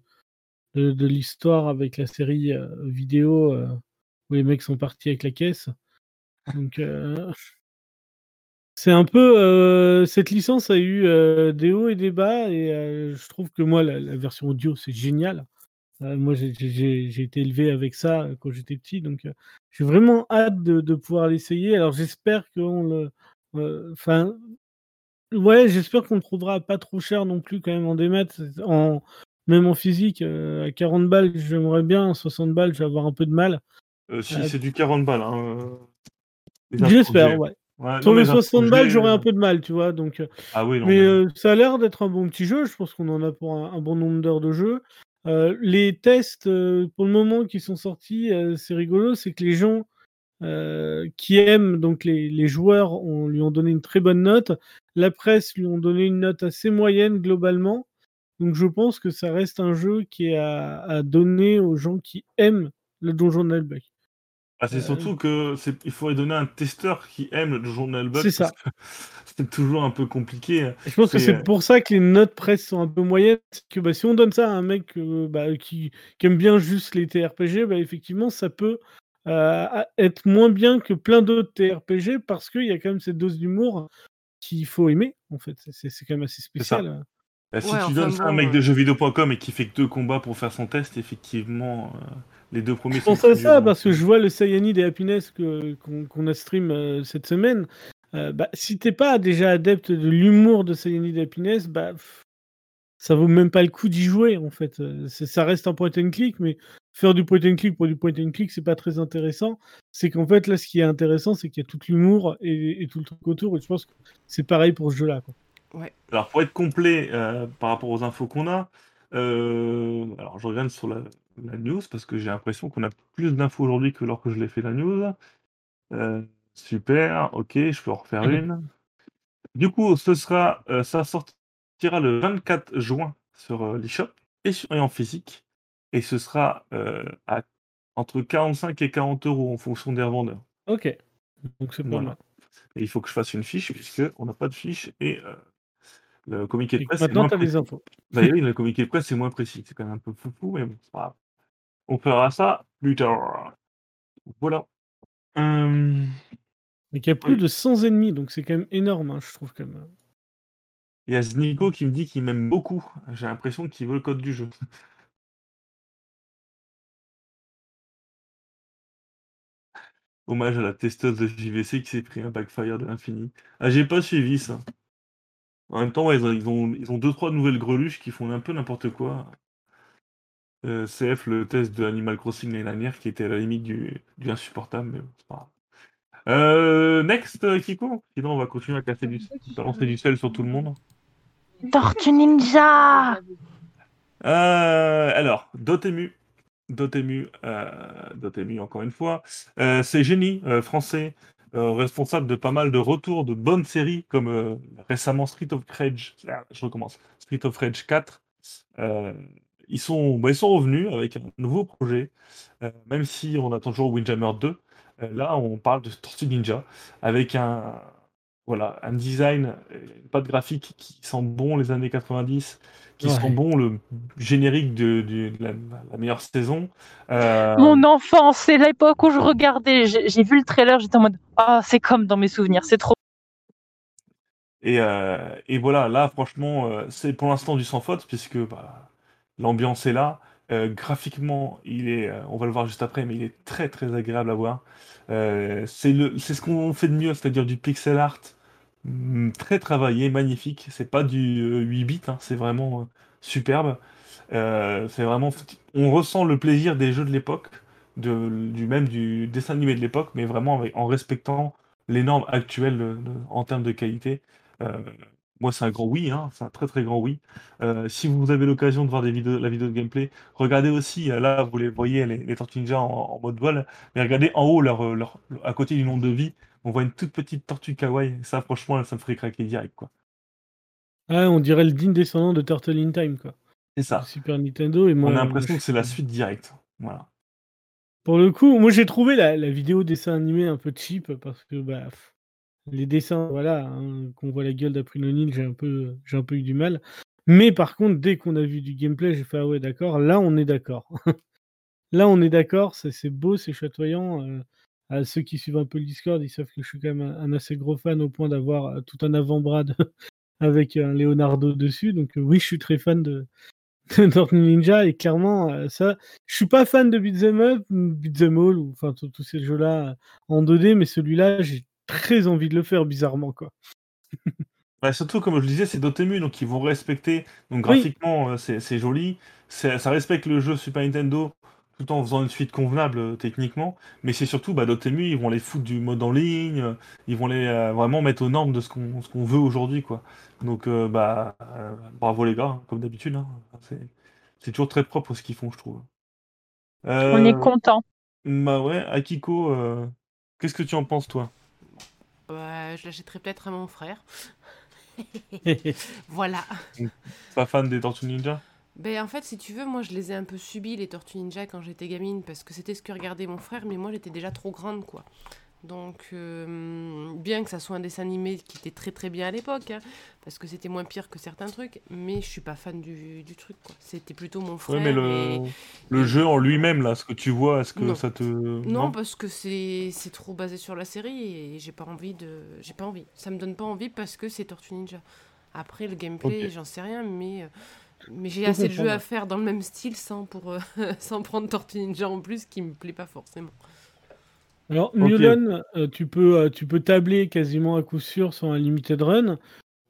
de de l'histoire avec la série, vidéo, où les mecs sont partis avec la caisse. Donc, heu, [LAUGHS] c'est un peu, heu, cette licence a eu, heu, des hauts et des bas et je trouve que moi la version audio, c'est génial. Moi j'ai été élevé avec ça, quand j'étais petit donc, j'ai vraiment hâte de pouvoir l'essayer. Alors j'espère qu'on le enfin, ouais, j'espère qu'on trouvera pas trop cher non plus quand même en démat, en même en physique, à 40 balles, j'aimerais bien, 60 balles, je vais avoir un peu de mal. Heu, si, c'est du 40 balles, hein, que J'espère, ouais. Ouais, Sur non, les les infos que 60 balles, j'aurais un heu peu de mal, tu vois? Donc, Ah oui, non, mais, ça a l'air d'être un bon petit jeu. Je pense qu'on en a pour un un bon nombre d'heures de jeu. Les tests, pour le moment qui sont sortis, c'est rigolo, c'est que les gens, qui aiment donc les les joueurs ont lui ont donné une très bonne note. La presse lui ont donné une note assez moyenne globalement. Donc je pense que ça reste un jeu qui est à à donner aux gens qui aiment le Donjon Nullbuck. Ah, c'est Heu surtout que c'est il faudrait donner un testeur qui aime le Donjon Nullbuck C'est parce ça. que [LAUGHS] c'est toujours un peu compliqué, Et je pense que c'est, heu pour ça que les notes presse sont un peu moyennes. C'est que, bah, si on donne ça à un mec, heu, bah, qui qui aime bien juste les TRPG, bah, effectivement, ça peut, être moins bien que plein d'autres TRPG parce qu'il y a quand même cette dose d'humour qu'il faut aimer, en fait. C'est quand même assez spécial, Bah, si Ouais, tu donnes ça à un mec de jeuxvideo.com et qui fait que 2 combats pour faire son test, effectivement, les 2 premiers Je pensais à ça parce que je vois le Cyanide et Happiness qu'on a stream, heu, cette semaine. Heu, bah, si tu es pas déjà adepte de l'humour de Cyanide et Happiness, bah, ça vaut même pas le coup d'y jouer, en fait. C'est ça reste un point and click, mais faire du point and click pour du point and click, c'est pas très intéressant. C'est qu'en fait, là, ce qui est intéressant, c'est qu'il y a tout l'humour et et tout le truc autour et je pense que c'est pareil pour ce jeu-là. Ouais. Alors pour être complet, heu, par rapport aux infos qu'on a, alors je regarde sur la la news parce que j'ai l'impression qu'on a plus d'infos aujourd'hui que lors que je l'ai fait la news. Heu, super, OK, je peux en refaire une. Du coup, ce sera, heu, ça sortira le 24 juin sur, heu, l'eShop et et en physique et ce sera, heu, à entre 45 et 40 € en fonction des revendeurs. OK, donc c'est pas mal. Voilà et il faut que je fasse une fiche puisqu'on n'a pas de fiche et heu, le communiqué de presse maintenant tu as les infos. Bah oui, le communiqué de presse est moins précis. C'est quand même un peu foufou, mais bon, c'est pas grave. On fera ça plus tard. Voilà. Hem, Mais qu'il y a plus de 100 ennemis, donc c'est quand même énorme, hein, je trouve quand même, hein. Il y a Znico qui me dit qu'il m'aime beaucoup. J'ai l'impression qu'il veut le code du jeu. [LAUGHS] Hommage à la testeuse de JVC qui s'est pris un backfire de l'infini. Ah, j'ai pas suivi ça. En même temps, ouais, ils ont ils ont ils ont 2-3 nouvelles greluches qui font un peu n'importe quoi. Heu, CF, le test de Animal Crossing l'année dernière qui était à la limite du du insupportable, mais bon, c'est pas grave. Heu, next, heu, Kiko? Sinon on va continuer à casser du balancer du sel sur tout le monde. Tortue Ninja alors, Dotemu. Dotemu, Dotemu encore une fois. C'est Génie, français, responsable de pas mal de retours de bonnes séries comme, récemment Street of Rage ah, je recommence, Street of Rage 4. Ils sont bah, ils sont revenus avec un nouveau projet, heu, même si on attend toujours Windjammer 2. Heu, là, on parle de Tortue Ninja avec un voilà, un design, une patte graphique qui sent bon les années 90, qui sent Ouais. bon le générique de la la meilleure saison. Heu Mon enfance, c'est l'époque où je regardais, j'ai vu le trailer, j'étais en mode: «Ah, c'est comme dans mes souvenirs, c'est trop» et et voilà, là franchement, c'est pour l'instant du sans faute puisque, bah, l'ambiance est là. Heu, graphiquement, il est, heu, on va le voir juste après, mais il est très, très agréable à voir. Heu, c'est ce qu'on fait de mieux, c'est-à-dire du pixel art, mmh, très travaillé, magnifique. C'est pas du, heu, 8 bits, hein, c'est vraiment, superbe. C'est vraiment on ressent le plaisir des jeux de l'époque, du même du dessin animé de l'époque, mais vraiment avec en respectant les normes actuelles, en termes de qualité. Moi, c'est un grand oui, hein, c'est un très, très grand oui. Heu, si vous avez l'occasion de voir des vidéos la vidéo de gameplay, regardez aussi, heu, là, vous les voyez, les les Tortues Ninja en en mode vol, mais regardez en haut leur, leur à côté du nombre de vies, on voit une toute petite tortue kawaii. Ça, franchement, ça me ferait craquer direct, quoi. Ah, on dirait le digne descendant de Turtle in Time, quoi. C'est ça. Super Nintendo. Et moi, On a l'impression je que c'est la suite directe. Voilà. Pour le coup, moi j'ai trouvé la, la vidéo dessin animé un peu cheap parce que bah, les dessins, voilà, hein, qu'on voit la gueule d'April O'Neil, j'ai un, peu, un peu eu du mal. Mais par contre, dès qu'on a vu du gameplay, j'ai fait ah ouais, d'accord, là on est d'accord. [LAUGHS] là on est d'accord, c'est, beau, c'est chatoyant. euh, à ceux qui suivent un peu le Discord, ils savent que je suis quand même un, assez gros fan au point d'avoir euh, tout un avant-bras [LAUGHS] avec un Leonardo dessus. Donc euh, oui, je suis très fan de, [LAUGHS] de Ninja et clairement euh, ça je suis pas fan de Beat'em Up Beat'em All ou enfin tous ces jeux là en 2D mais celui-là j'ai très envie de le faire bizarrement quoi Bah, surtout, comme je le disais, c'est Dotemu, donc ils vont respecter. Donc Oui. graphiquement, euh, c'est c'est joli. Ça respecte le jeu Super Nintendo tout en faisant une suite convenable euh, techniquement. Mais c'est surtout, bah, Dotemu, ils vont les foutre du mode en ligne. euh, Ils vont les euh, vraiment mettre aux normes de ce qu'on ce qu'on veut aujourd'hui, quoi. Donc, euh, bah, euh, bravo les gars, hein, comme d'habitude. hein. C'est c'est toujours très propre ce qu'ils font, je trouve. On est content. bah ouais, Akiko, euh, qu'est-ce que tu en penses, toi? Bah, je l'achèterai peut-être à mon frère. [LAUGHS] Voilà. Pas fan des Tortues Ninja? Ben, en fait, si tu veux, moi, je les ai un peu subis, les Tortues Ninja, quand j'étais gamine, parce que c'était ce que regardait mon frère, mais moi, j'étais déjà trop grande, quoi. Donc, euh, bien que ça soit un dessin animé qui était très très bien à l'époque, hein, parce que c'était moins pire que certains trucs, mais je suis pas fan du, du truc. C'était plutôt mon Ouais, frère. mais et- le, jeu en lui-même, là, ce que tu vois, est-ce que Non. ça te... Non, parce que c'est c'est trop basé sur la série et j'ai pas envie de. J'ai pas envie. Ça me donne pas envie parce que c'est Tortue Ninja. Après, le gameplay, j'en sais rien, mais. euh, Mais j'ai assez de jeux à faire dans le même style sans, pour, euh, [LAUGHS] sans prendre Tortue Ninja en plus qui me plaît pas forcément. Alors Ok. Mulan euh, tu peux euh, tu peux tabler quasiment à coup sûr sur un limited run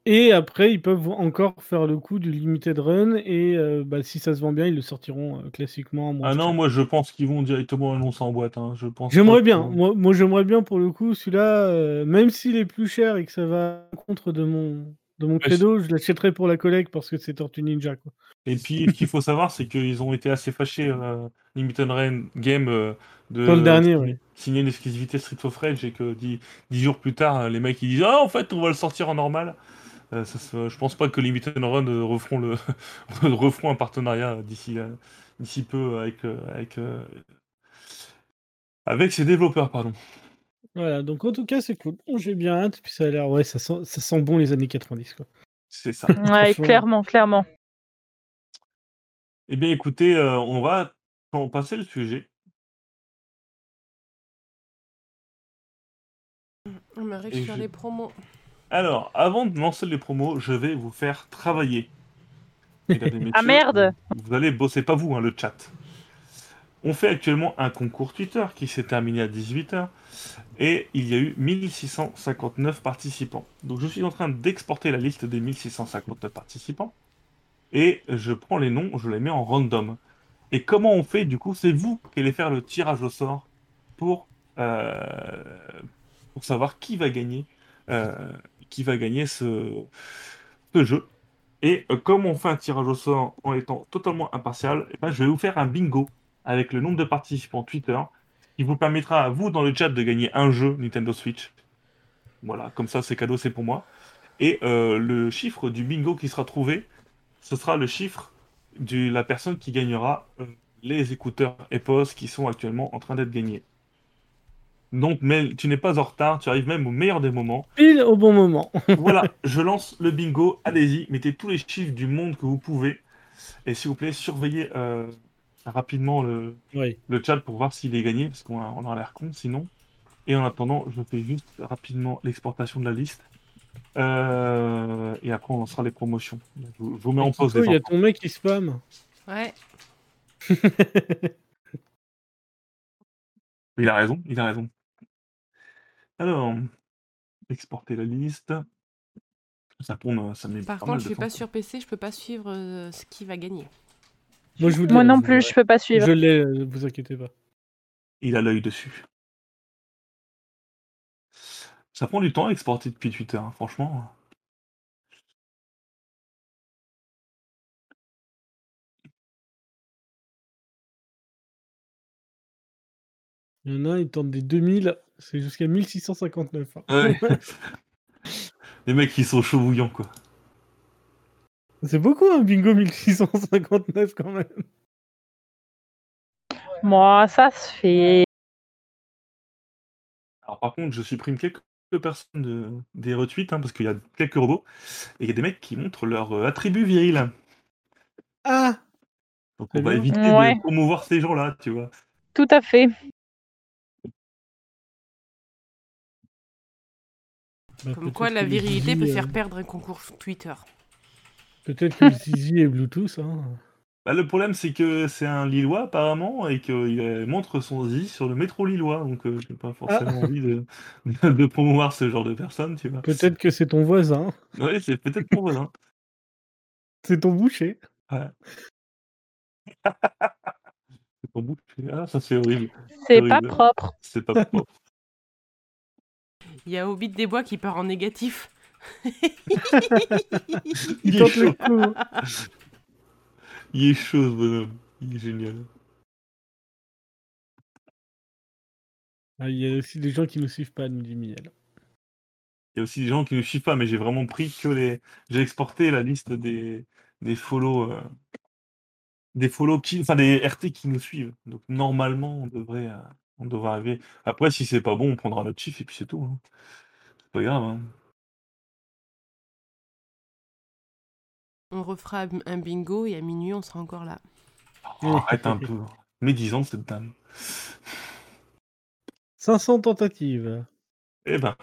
et après ils peuvent encore faire le coup du limited run et euh, bah, si ça se vend bien ils le sortiront classiquement Ah non, moi je pense qu'ils vont directement annoncer en boîte. Hein. Je pense J'aimerais bien. Moi, moi j'aimerais bien pour le coup, celui-là, même s'il est plus cher et que ça va contre de mon, de mon credo, je l'achèterai pour la collègue parce que c'est Tortue Ninja. Quoi. Et puis, ce qu'il faut savoir, c'est qu'ils ont été assez fâchés, euh, Limited Run Game, euh, de Dans le dernier, signer, une exclusivité Street of Rage et que dix, dix jours plus tard, les mecs ils disent Ah, en fait, on va le sortir en normal. Euh, ça se- je pense pas que Limited Run euh, referont, le [LAUGHS] referont un partenariat d'ici peu avec, avec, avec ses développeurs. Pardon. Voilà, donc en tout cas, c'est cool. Bon, J'ai bien hâte, puis ça a l'air, ouais, ça sent, ça sent bon les années 90. Quoi. C'est ça. [LAUGHS] Ouais, clairement, clairement. Eh bien, écoutez, euh, on va on passer le sujet. On m'arrive Et sur je- les promos. Alors, avant de lancer les promos, je vais vous faire travailler. [LAUGHS] Mesdames et Ah, messieurs, merde. Vous allez bosser, pas vous, hein, le chat. On fait actuellement un concours Twitter qui s'est terminé à 18h et il y a eu 1659 participants. Donc je suis en train d'exporter la liste des 1659 participants et je prends les noms, je les mets en random. Et comment on fait du coup C'est vous qui allez faire le tirage au sort pour, euh, savoir qui va gagner, euh, qui va gagner ce, jeu. Et euh, comme on fait un tirage au sort en étant totalement impartial, eh ben, je vais vous faire un bingo avec le nombre de participants Twitter qui vous permettra à vous dans le chat de gagner un jeu Nintendo Switch. Voilà, comme ça c'est cadeau, c'est pour moi. Et euh, le chiffre du bingo qui sera trouvé, ce sera le chiffre de la personne qui gagnera euh, les écouteurs EPOS qui sont actuellement en train d'être gagnés. Donc, mais tu n'es pas en retard, tu arrives même au meilleur des moments. Pile au bon moment. [LAUGHS] Voilà, je lance le bingo. Allez-y, mettez tous les chiffres du monde que vous pouvez. Et s'il vous plaît, surveillez euh, rapidement le, oui. le chat pour voir s'il est gagné, parce qu'on a, on a l'air con sinon. Et en attendant, je fais juste rapidement l'exportation de la liste. Euh, et après, on lancera les promotions. Je, vous- je vous mets en pause. Il y a ton mec qui spam. Ouais. [LAUGHS] Il a raison, il a raison. Alors, exporter la liste. Ça tourne, ça met Par pas contre, mal je de suis pas sur PC, je peux pas suivre euh, ce qui va gagner. Moi, je vous Moi non plus, je peux pas suivre. Je l'ai, euh, vous inquiétez pas. Il a l'œil dessus. Ça prend du temps à exporter depuis Twitter, hein, franchement. Il y en a un, il tente des 2000, c'est jusqu'à 1659. hein. Ouais. [LAUGHS] Les mecs, ils sont chauds bouillants, quoi. C'est beaucoup un bingo 1659 quand même. Moi, ça se fait. Alors par contre, je supprime quelques personnes de, des retweets, hein, parce qu'il y a quelques robots, et il y a des mecs qui montrent leur euh, attribut viril. Ah Donc on va bien. éviter Ouais. de promouvoir ces gens-là, tu vois. Tout à fait. Bah, Comme peut-être quoi, la virilité peut euh, faire perdre un concours Twitter. Peut-être que le zizi est Bluetooth. Hein. Bah, le problème, c'est que c'est un Lillois, apparemment, et qu'il montre son zizi sur le métro Lillois, donc euh, j'ai pas forcément envie de, [LAUGHS] de promouvoir ce genre de personnes, tu vois. Peut-être que c'est ton voisin. Oui, c'est peut-être mon voisin. [LAUGHS] C'est ton boucher. [LAUGHS] C'est pas bouche. Ah, ça c'est horrible. C'est pas propre. C'est pas propre. Il y a Hobbit des Bois qui part en négatif. [LAUGHS] Il est chaud. coup. Il est chaud, ce bonhomme. Il est génial. Ah, il y a aussi des gens qui ne suivent pas, nous dit Miel. Il y a aussi des gens qui ne suivent pas, mais j'ai vraiment pris que les. J'ai exporté la liste des, des follow. euh, Des follow qui. Enfin, des RT qui nous suivent. Donc, normalement, on devrait, euh, on devrait arriver. Après, si c'est pas bon, on prendra notre chiffre et puis c'est tout. hein. C'est pas grave. hein. On refera un bingo et à minuit, on sera encore là. Oh, arrête un peu. Médisante, cette dame. 500 tentatives. Eh ben.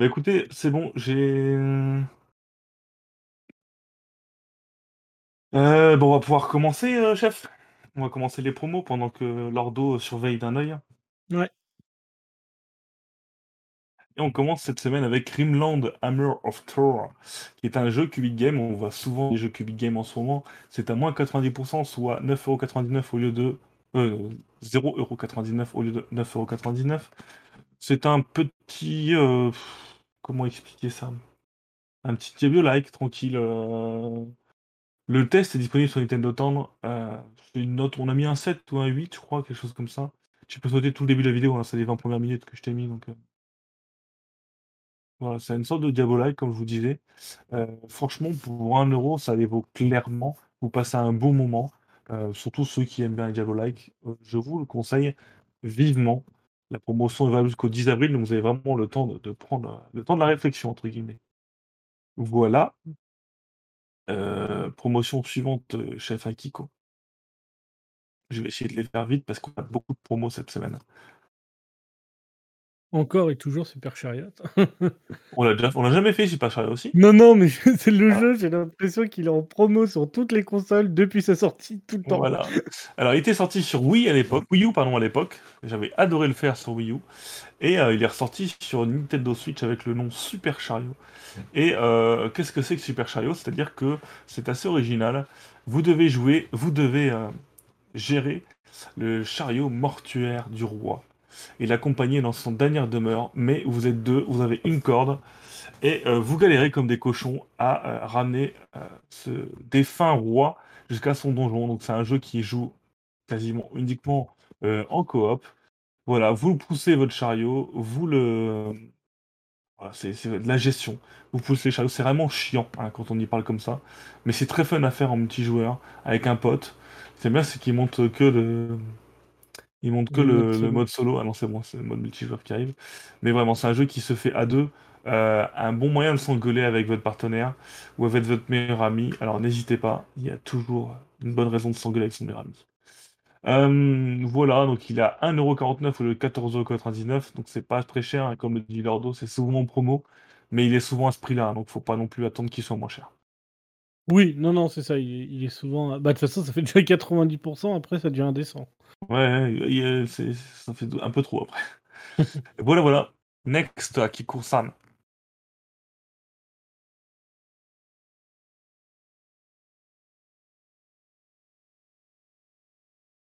Bah écoutez, c'est bon, j'ai. Euh, bon, on va pouvoir commencer, euh, chef. On va commencer les promos pendant que Lordo surveille d'un œil. Ouais. Et on commence cette semaine avec Rimland Hammer of Thor, qui est un jeu Cubic Game. On voit souvent des jeux Cubic Game en ce moment. C'est à moins 90%, soit 9,99€ au lieu de. Euh, 0,99€ au lieu de 9,99€. C'est un petit. euh, comment expliquer ça? Un petit Diablo-like, tranquille. euh. Le test est disponible sur Nintendo Tendre. Euh, une note, on a mis un 7 ou un 8, je crois, quelque chose comme ça. Tu peux sauter tout le début de la vidéo, c'est les 20 premières minutes que je t'ai mis. Donc. C'est une sorte de Diablo-like, comme je vous disais. Euh, franchement, pour 1 euro, ça les vaut clairement. Vous passez un bon moment. Euh, surtout ceux qui aiment bien les Diablo-like. Euh, je vous le conseille vivement. La promotion valable jusqu'au 10 avril, donc vous avez vraiment le temps de, de prendre le temps de la réflexion, entre guillemets. Voilà. Euh, promotion suivante, chef Akiko. Je vais essayer de les faire vite parce qu'on a beaucoup de promos cette semaine. Encore et toujours Super Chariot. On l'a déjà, on l'a jamais fait, Super Chariot aussi? non, non, mais c'est le Ah. jeu, j'ai l'impression qu'il est en promo sur toutes les consoles depuis sa sortie, tout le temps. Voilà. Alors, il était sorti sur Wii à l'époque, Wii U pardon à l'époque. J'avais adoré le faire sur Wii U. Et euh, il est ressorti sur Nintendo Switch avec le nom Super Chariot. Et euh, qu'est-ce que c'est que Super Chariot? C'est-à-dire que c'est assez original. Vous devez jouer, vous devez euh, gérer le chariot mortuaire du roi et l'accompagner dans son dernière demeure. Mais vous êtes deux, vous avez une corde et euh, vous galérez comme des cochons à euh, ramener euh, ce défunt roi jusqu'à son donjon. Donc c'est un jeu qui joue quasiment uniquement en coop. Voilà, vous poussez votre chariot, vous le... Voilà, c'est de la gestion. Vous poussez les chariots, c'est vraiment chiant hein, quand on y parle comme ça. Mais c'est très fun à faire en multijoueur avec un pote. C'est bien, c'est qu'il monte que le... Il monte que Le le, mode le solo. mode solo. Ah non, c'est bon, c'est le mode multijoueur qui arrive. Mais vraiment, c'est un jeu qui se fait à deux. Euh, un bon moyen de s'engueuler avec votre partenaire ou avec votre meilleur ami. Alors n'hésitez pas, il y a toujours une bonne raison de s'engueuler avec son meilleur ami. Euh, voilà, donc il a 1,49€ au lieu de 14,99€, donc c'est pas très cher, hein, comme le dit Lordo, c'est souvent en promo, mais il est souvent à ce prix-là, hein, donc faut pas non plus attendre qu'il soit moins cher. Oui, non, non, c'est ça, il est, il est souvent... Bah, de toute façon, ça fait déjà 90%, après ça devient indécent. Ouais, il- ça fait un peu trop après. [LAUGHS] voilà, voilà. Next, Akiko-san.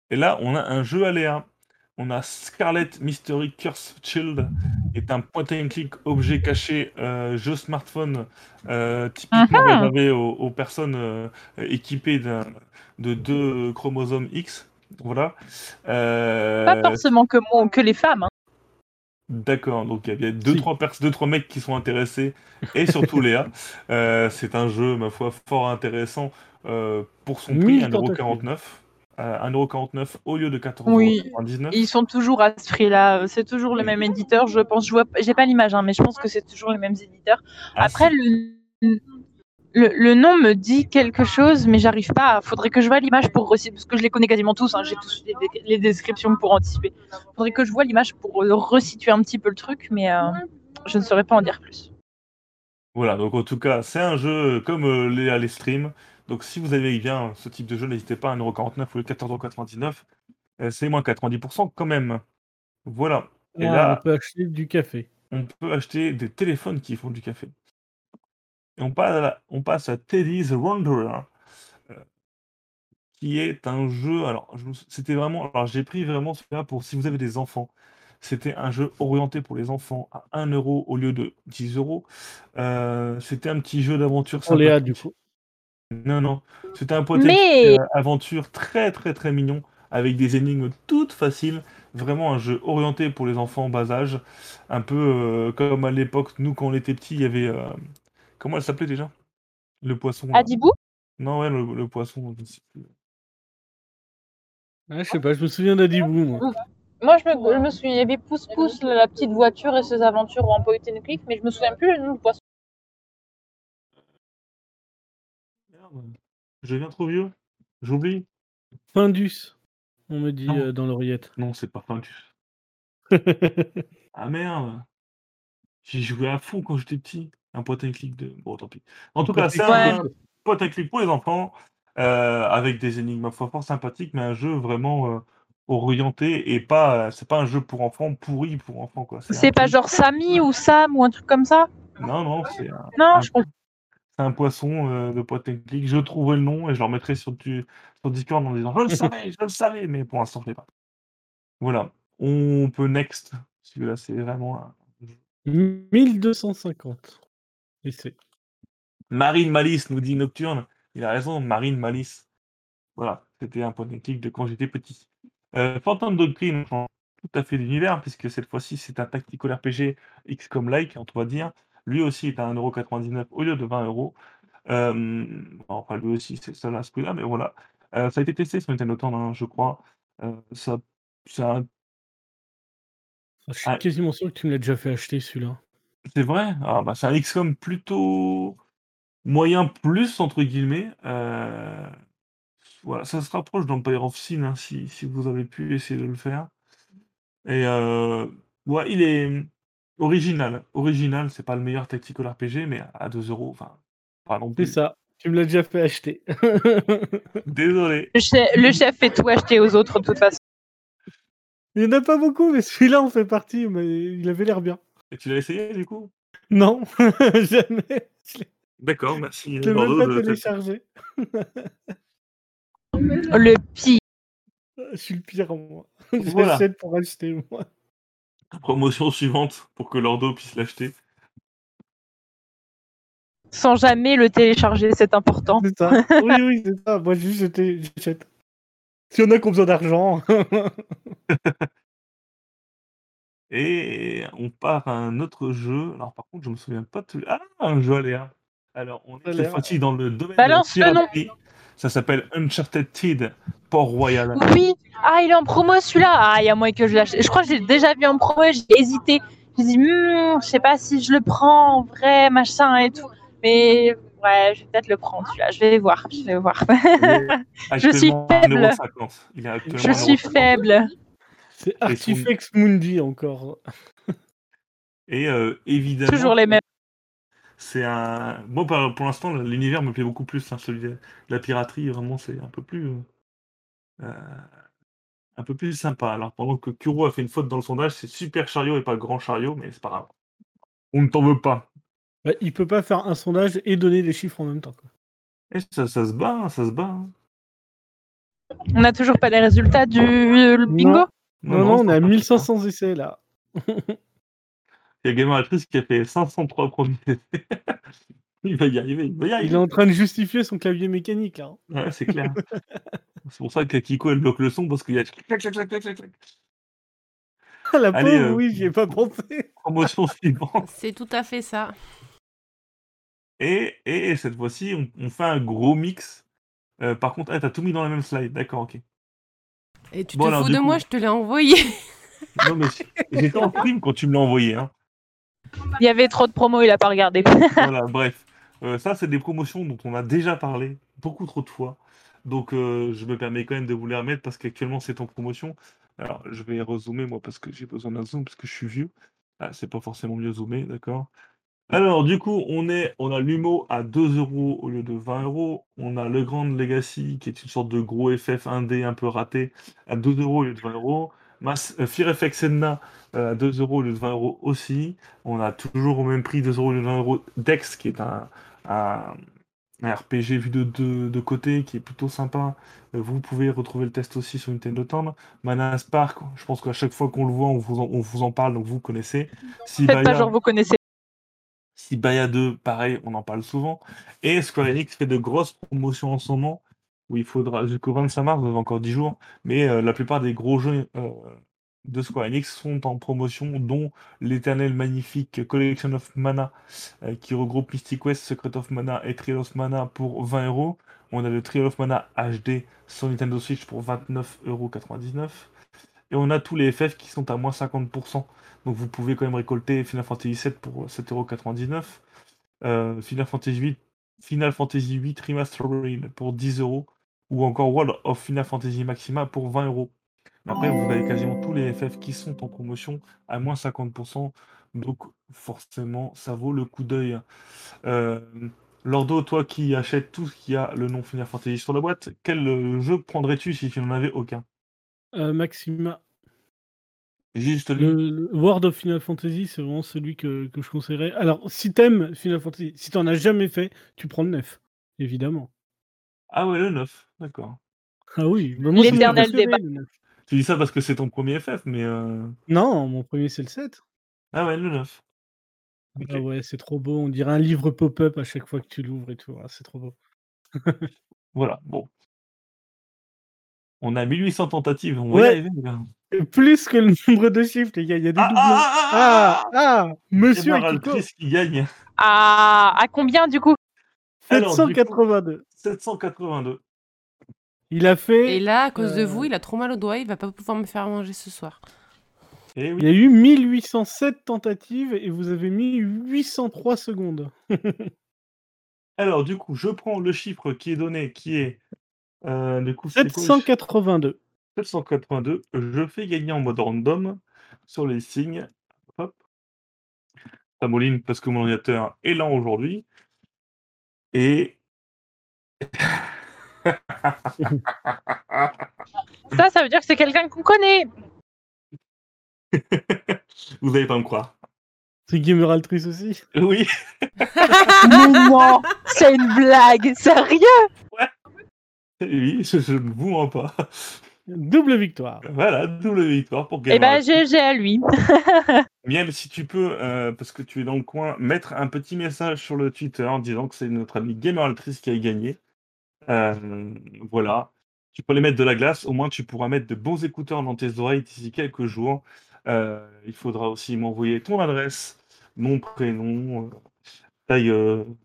Et là, on a un jeu aléa. On a Scarlet Mystery Curse Child, qui est un point and click objet caché euh, jeu smartphone euh, typiquement réservé aux, aux personnes euh, équipées d'un- de deux chromosomes X. Voilà. Euh, Pas forcément que moi, que les femmes. hein. D'accord, donc il y a deux, Si. trois pers- deux, trois mecs qui sont intéressés, et surtout [LAUGHS] Léa. Euh, c'est un jeu, ma foi, fort intéressant euh, pour son prix, 1000 tentacules. 1,49€. Euh, 1,49€ au lieu de Oui. 14,99€. Ils sont toujours à ce prix-là. C'est toujours le même éditeur, je pense. Je vois, j'ai pas l'image, hein, mais je pense que c'est toujours les mêmes éditeurs. Ah, Après, le, le, le nom me dit quelque chose, mais j'arrive pas. Faudrait que je vois l'image pour resituer, parce que je les connais quasiment tous. hein, J'ai tous les, les descriptions pour anticiper. Faudrait que je vois l'image pour euh, resituer un petit peu le truc, mais euh, je ne saurais pas en dire plus. Voilà, donc en tout cas, c'est un jeu comme euh, Léa les streams. Donc si vous avez bien ce type de jeu, n'hésitez pas à 1,49€ ou 14,99€. Euh, c'est moins 90% quand même. Voilà. Et Ah, là, on peut acheter du café. on peut acheter des téléphones qui font du café. Et on passe à, on passe à Teddy's Wanderer, euh, qui est un jeu. Alors, je c'était vraiment. Alors, j'ai pris vraiment celui-là pour si vous avez des enfants. C'était un jeu orienté pour les enfants à 1 euro au lieu de 10 euros. Euh, c'était un petit jeu d'aventure Pour Léa, du coup. Non, non. C'était un point Mais- aventure très, très, très mignon, avec des énigmes toutes faciles. Vraiment un jeu orienté pour les enfants en bas âge. Un peu euh, comme à l'époque, nous, quand on était petits, il y avait. euh, comment elle s'appelait déjà? Le poisson. là. Adibou? Non, ouais, le, le poisson. je ne sais plus. Ah, je sais pas, je me souviens d'Adibou, moi. Moi, je me, je me souviens, il y avait Pouce Pouce, la petite voiture et ses aventures en point and click, mais je me souviens plus le nom du poisson. Merde. Je deviens trop vieux. J'oublie. Findus, on me dit euh, dans l'oreillette. Non, c'est pas Findus. [LAUGHS] Ah merde. J'ai joué à fond quand j'étais petit. Un point and click de. Bon, tant pis. En tout cas, c'est un Ouais. point and click pour les enfants, euh, avec des énigmes ma foi, fort sympathiques, mais un jeu vraiment euh, orienté et pas. C'est pas un jeu pour enfants pourri pour enfants quoi. C'est pas truc- genre Samy ou Sam ou un truc comme ça? Non, non, c'est un, Non, un- je comprends. C'est un poisson euh, de point and click. Je trouverai le nom et je le remettrai sur, du, sur Discord en disant je le savais, je le savais, mais pour l'instant je l'ai pas. Voilà. On peut next. Celui-là, c'est vraiment un. 1250. Et c'est. Marine Malice nous dit Nocturne. Il a raison, Marine Malice. Voilà, c'était un point and click de quand j'étais petit. Euh, Phantom Doctrine tout à fait d'univers, puisque cette fois-ci c'est un tactical RPG XCOM-like, on va dire. Lui aussi est à 1,99€ au lieu de 20€. Euh, enfin, lui aussi, c'est ça à ce prix-là, mais voilà. Euh, ça a été testé sur Nintendo Town, hein, je crois. Euh, ça, ça, Ah, Je suis Ah. quasiment sûr que tu me l'as déjà fait acheter celui-là. c'est vrai? Ah, bah, c'est un XCOM plutôt moyen plus, entre guillemets. Voilà, ça se rapproche d'Empire of Sin, hein, si, si vous avez pu essayer de le faire. Et ouais, il est original. Original, c'est pas le meilleur tactical RPG, mais à 2 euros, enfin, pas non C'est plus. ça. Tu me l'as déjà fait acheter. [LAUGHS] Désolé. Le chef, le chef fait tout acheter aux autres de toute façon. Il n'y en a pas beaucoup, mais celui-là en fait partie. Mais il avait l'air bien. Et tu l'as essayé, du coup? Non, [LAUGHS] jamais. D'accord, merci. je l'ai même pas de- téléchargé. Le pire. Je suis le pire, moi. [LAUGHS] Voilà. J'achète pour acheter, moi. [LAUGHS] Promotion suivante pour que Lordo puisse l'acheter. Sans jamais le télécharger, c'est important. C'est ça. [LAUGHS] Oui, oui, c'est ça. Moi, juste, j'achète. S'il y en a qui ont besoin d'argent. [LAUGHS] Et on part à un autre jeu. Alors par contre, je me souviens pas de Ah, un jeu aléa. Alors on est cette fois-ci dans le domaine Balance de la le nom. piraterie. Ça s'appelle Uncharted Port Royal. Oui, ah, il est en promo celui-là. Ah, il y a moyen que je l'achète. Je crois que j'ai déjà vu en promo, j'ai hésité. J'ai dit, Hmm, je sais pas si je le prends en vrai, machin et tout. Mais ouais, je vais peut-être le prendre celui-là. Je vais voir, je vais voir. [LAUGHS] Je suis faible. 1,50€. Il est actuellement Je suis 1,50€. faible. C'est Artifex Mundi encore. Et euh, évidemment, Toujours les mêmes. C'est un. Bon, pour, l'instant, l'univers me plaît beaucoup plus. hein, celui de la piraterie, vraiment, c'est un peu plus. euh, euh, un peu plus sympa. Alors, pendant que Kuro a fait une faute dans le sondage, c'est Super Chariot et pas Grand Chariot, mais c'est pas grave. On ne t'en veut pas. Bah, il peut pas faire un sondage et donner des chiffres en même temps. quoi. Et ça, ça se bat, hein, ça se bat. hein. On n'a toujours pas les résultats du euh, bingo? Non, non, on c'est est à pas- 1500 essais là. [LAUGHS] Il y a Gamer Actrice qui a fait 503 premiers essais. il va y arriver, il va y Il arriver. est en train de justifier son clavier mécanique là. Ouais, c'est clair. [LAUGHS] c'est pour ça que Kiko elle bloque le son parce qu'il y a clac, clac, clac, clac, clac, clac. [LAUGHS] La Allez, pauvre, euh, oui, j'y ai pas pensé. [LAUGHS] Promotion suivante. C'est tout à fait ça. Et, et cette fois-ci, on, on fait un gros mix. Euh, par contre, ah, t'as tout mis dans la même slide. D'accord, ok. Et tu Bon, te alors, fous de coup- moi, je te l'ai envoyé. Non, mais j'étais en prime quand tu me l'as envoyé. Hein. Il y avait trop de promos, il a pas regardé. [LAUGHS] Voilà, bref. Euh, ça, c'est des promotions dont on a déjà parlé beaucoup trop de fois. Donc, euh, je me permets quand même de vous les remettre parce qu'actuellement, c'est en promotion. Alors, je vais rezoomer, moi, parce que j'ai besoin d'un zoom, parce que je suis vieux. Ah, c'est pas forcément mieux zoomé, d'accord Alors, du coup, on, est, on a l'humo à 2 euros au lieu de 20 euros. On a le Grand Legacy, qui est une sorte de gros FF 1D un peu raté, à 2 euros au lieu de 20 euros. Mass, euh, Fear FX Senna euh, à 2 euros au lieu de 20 euros aussi. On a toujours au même prix 2 euros au lieu de 20 euros Dex, qui est un, un, un RPG vu de, de, de côté, qui est plutôt sympa. Euh, Vous pouvez retrouver le test aussi sur Nintendo Time. Mana Spark, je pense qu'à chaque fois qu'on le voit, on vous en, on vous en parle, donc vous connaissez. Faites pas genre vous connaissez. Sibaya 2, pareil, on en parle souvent. Et Square Enix fait de grosses promotions en ce moment, où il faudra, jusqu'au 25 mars, vous avez encore 10 jours, mais euh, la plupart des gros jeux euh, de Square Enix sont en promotion, dont l'éternel magnifique Collection of Mana, euh, qui regroupe Mystic Quest, Secret of Mana et Trial of Mana pour 20 euros. On a le Trial of Mana HD sur Nintendo Switch pour 29,99€. Et on a tous les FF qui sont à moins 50%. Donc vous pouvez quand même récolter Final Fantasy VII pour 7,99€. Euh, Final Fantasy VIII, Final Fantasy VIII Remastered pour 10 euros. Ou encore World of Final Fantasy Maxima pour 20 euros. Après, vous avez quasiment tous les FF qui sont en promotion à moins 50%. Donc forcément, ça vaut le coup d'œil. Euh, Lordo, toi qui achètes tout ce qui a le nom Final Fantasy sur la boîte, quel euh, jeu prendrais-tu si tu n'en avais aucun? Euh, Maxima. Juste. Le, le World of Final Fantasy, c'est vraiment celui que, que je conseillerais. Alors, si t'aimes Final Fantasy, si t'en as jamais fait, tu prends le 9, évidemment. Ah ouais, le 9, d'accord. Ah oui, bah moi, c'est L'éternel préféré, débat. le 9. Tu dis ça parce que c'est ton premier FF, mais... euh, Non, mon premier, c'est le 7. Ah ouais, le 9. Ok. Ah ouais, c'est trop beau. On dirait un livre pop-up à chaque fois que tu l'ouvres et tout. Ah, c'est trop beau. [LAUGHS] Voilà, bon. On a 1800 tentatives, on va y arriver, les gars. Et Plus que le nombre de chiffres, les gars. Il y a des Ah, doublons. ah, Ah, ah, ah, Monsieur Emma Akiko, qui gagne. À, à combien du coup? Alors, du coup- 782. 782. Il a fait. Et là, à cause de Euh. vous, il a trop mal au doigt, il va pas pouvoir me faire manger ce soir. Eh oui. Il y a eu 1807 tentatives et vous avez mis 803 secondes. [LAUGHS] Alors, du coup, je prends le chiffre qui est donné, qui est... euh, du coup, le chiffre 782. 782. Je fais gagner en mode random sur les signes. Hop. Tamoline, parce que mon ordinateur est lent aujourd'hui. Et... Ça, ça veut dire que c'est quelqu'un qu'on connaît. [LAUGHS] Vous n'allez pas me croire. C'est Gamer Altrice aussi. Oui, [LAUGHS] Mais non, c'est une blague, sérieux? oui, je, je ne vous mens pas. Double victoire. Voilà, double victoire pour Eh Gamer ben, Altrice. GG à lui. [LAUGHS] Miel, si tu peux, euh, parce que tu es dans le coin, mettre un petit message sur le Twitter en disant que c'est notre ami Gamer Altrice qui a gagné. Euh, voilà. Tu peux les mettre de la glace, au moins tu pourras mettre de bons écouteurs dans tes oreilles d'ici quelques jours. Euh, il faudra aussi m'envoyer ton adresse, mon prénom, euh, taille,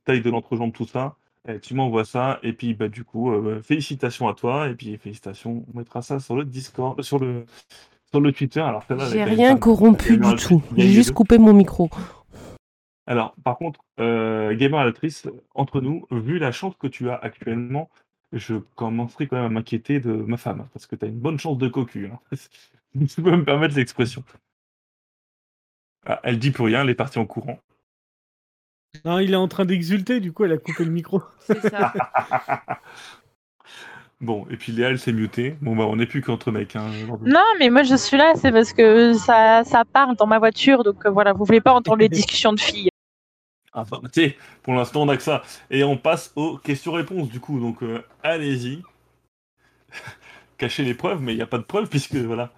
taille de l'entrejambe, tout ça. Et tu m'envoies ça, et puis bah, du coup, félicitations à toi, et puis félicitations, on mettra ça sur le Discord, sur le, sur le Twitter. Alors, J'ai rien corrompu du tout. J'ai juste coupé mon micro. Alors, par contre, euh, Gamer Altrice, entre nous, vu la chance que tu as actuellement, je commencerai quand même à m'inquiéter de ma femme, parce que tu as une bonne chance de cocu. Hein. Si [LAUGHS] tu peux me permettre l'expression. Ah, elle dit plus rien, elle est partie en courant. Non, il est en train d'exulter, du coup, elle a coupé le micro. [LAUGHS] C'est ça. [LAUGHS] Bon, et puis Léa, elle s'est mutée. Bon, bah, on n'est plus qu'entre mecs. Hein. Non, mais moi je suis là, c'est parce que ça, ça parle dans ma voiture, donc euh, voilà, vous voulez pas entendre les discussions de filles. Enfin, tu sais, pour l'instant, on n'a que ça. Et on passe aux questions-réponses, du coup. Donc, euh, allez-y. [LAUGHS] Cachez les preuves, mais il n'y a pas de preuves, puisque voilà.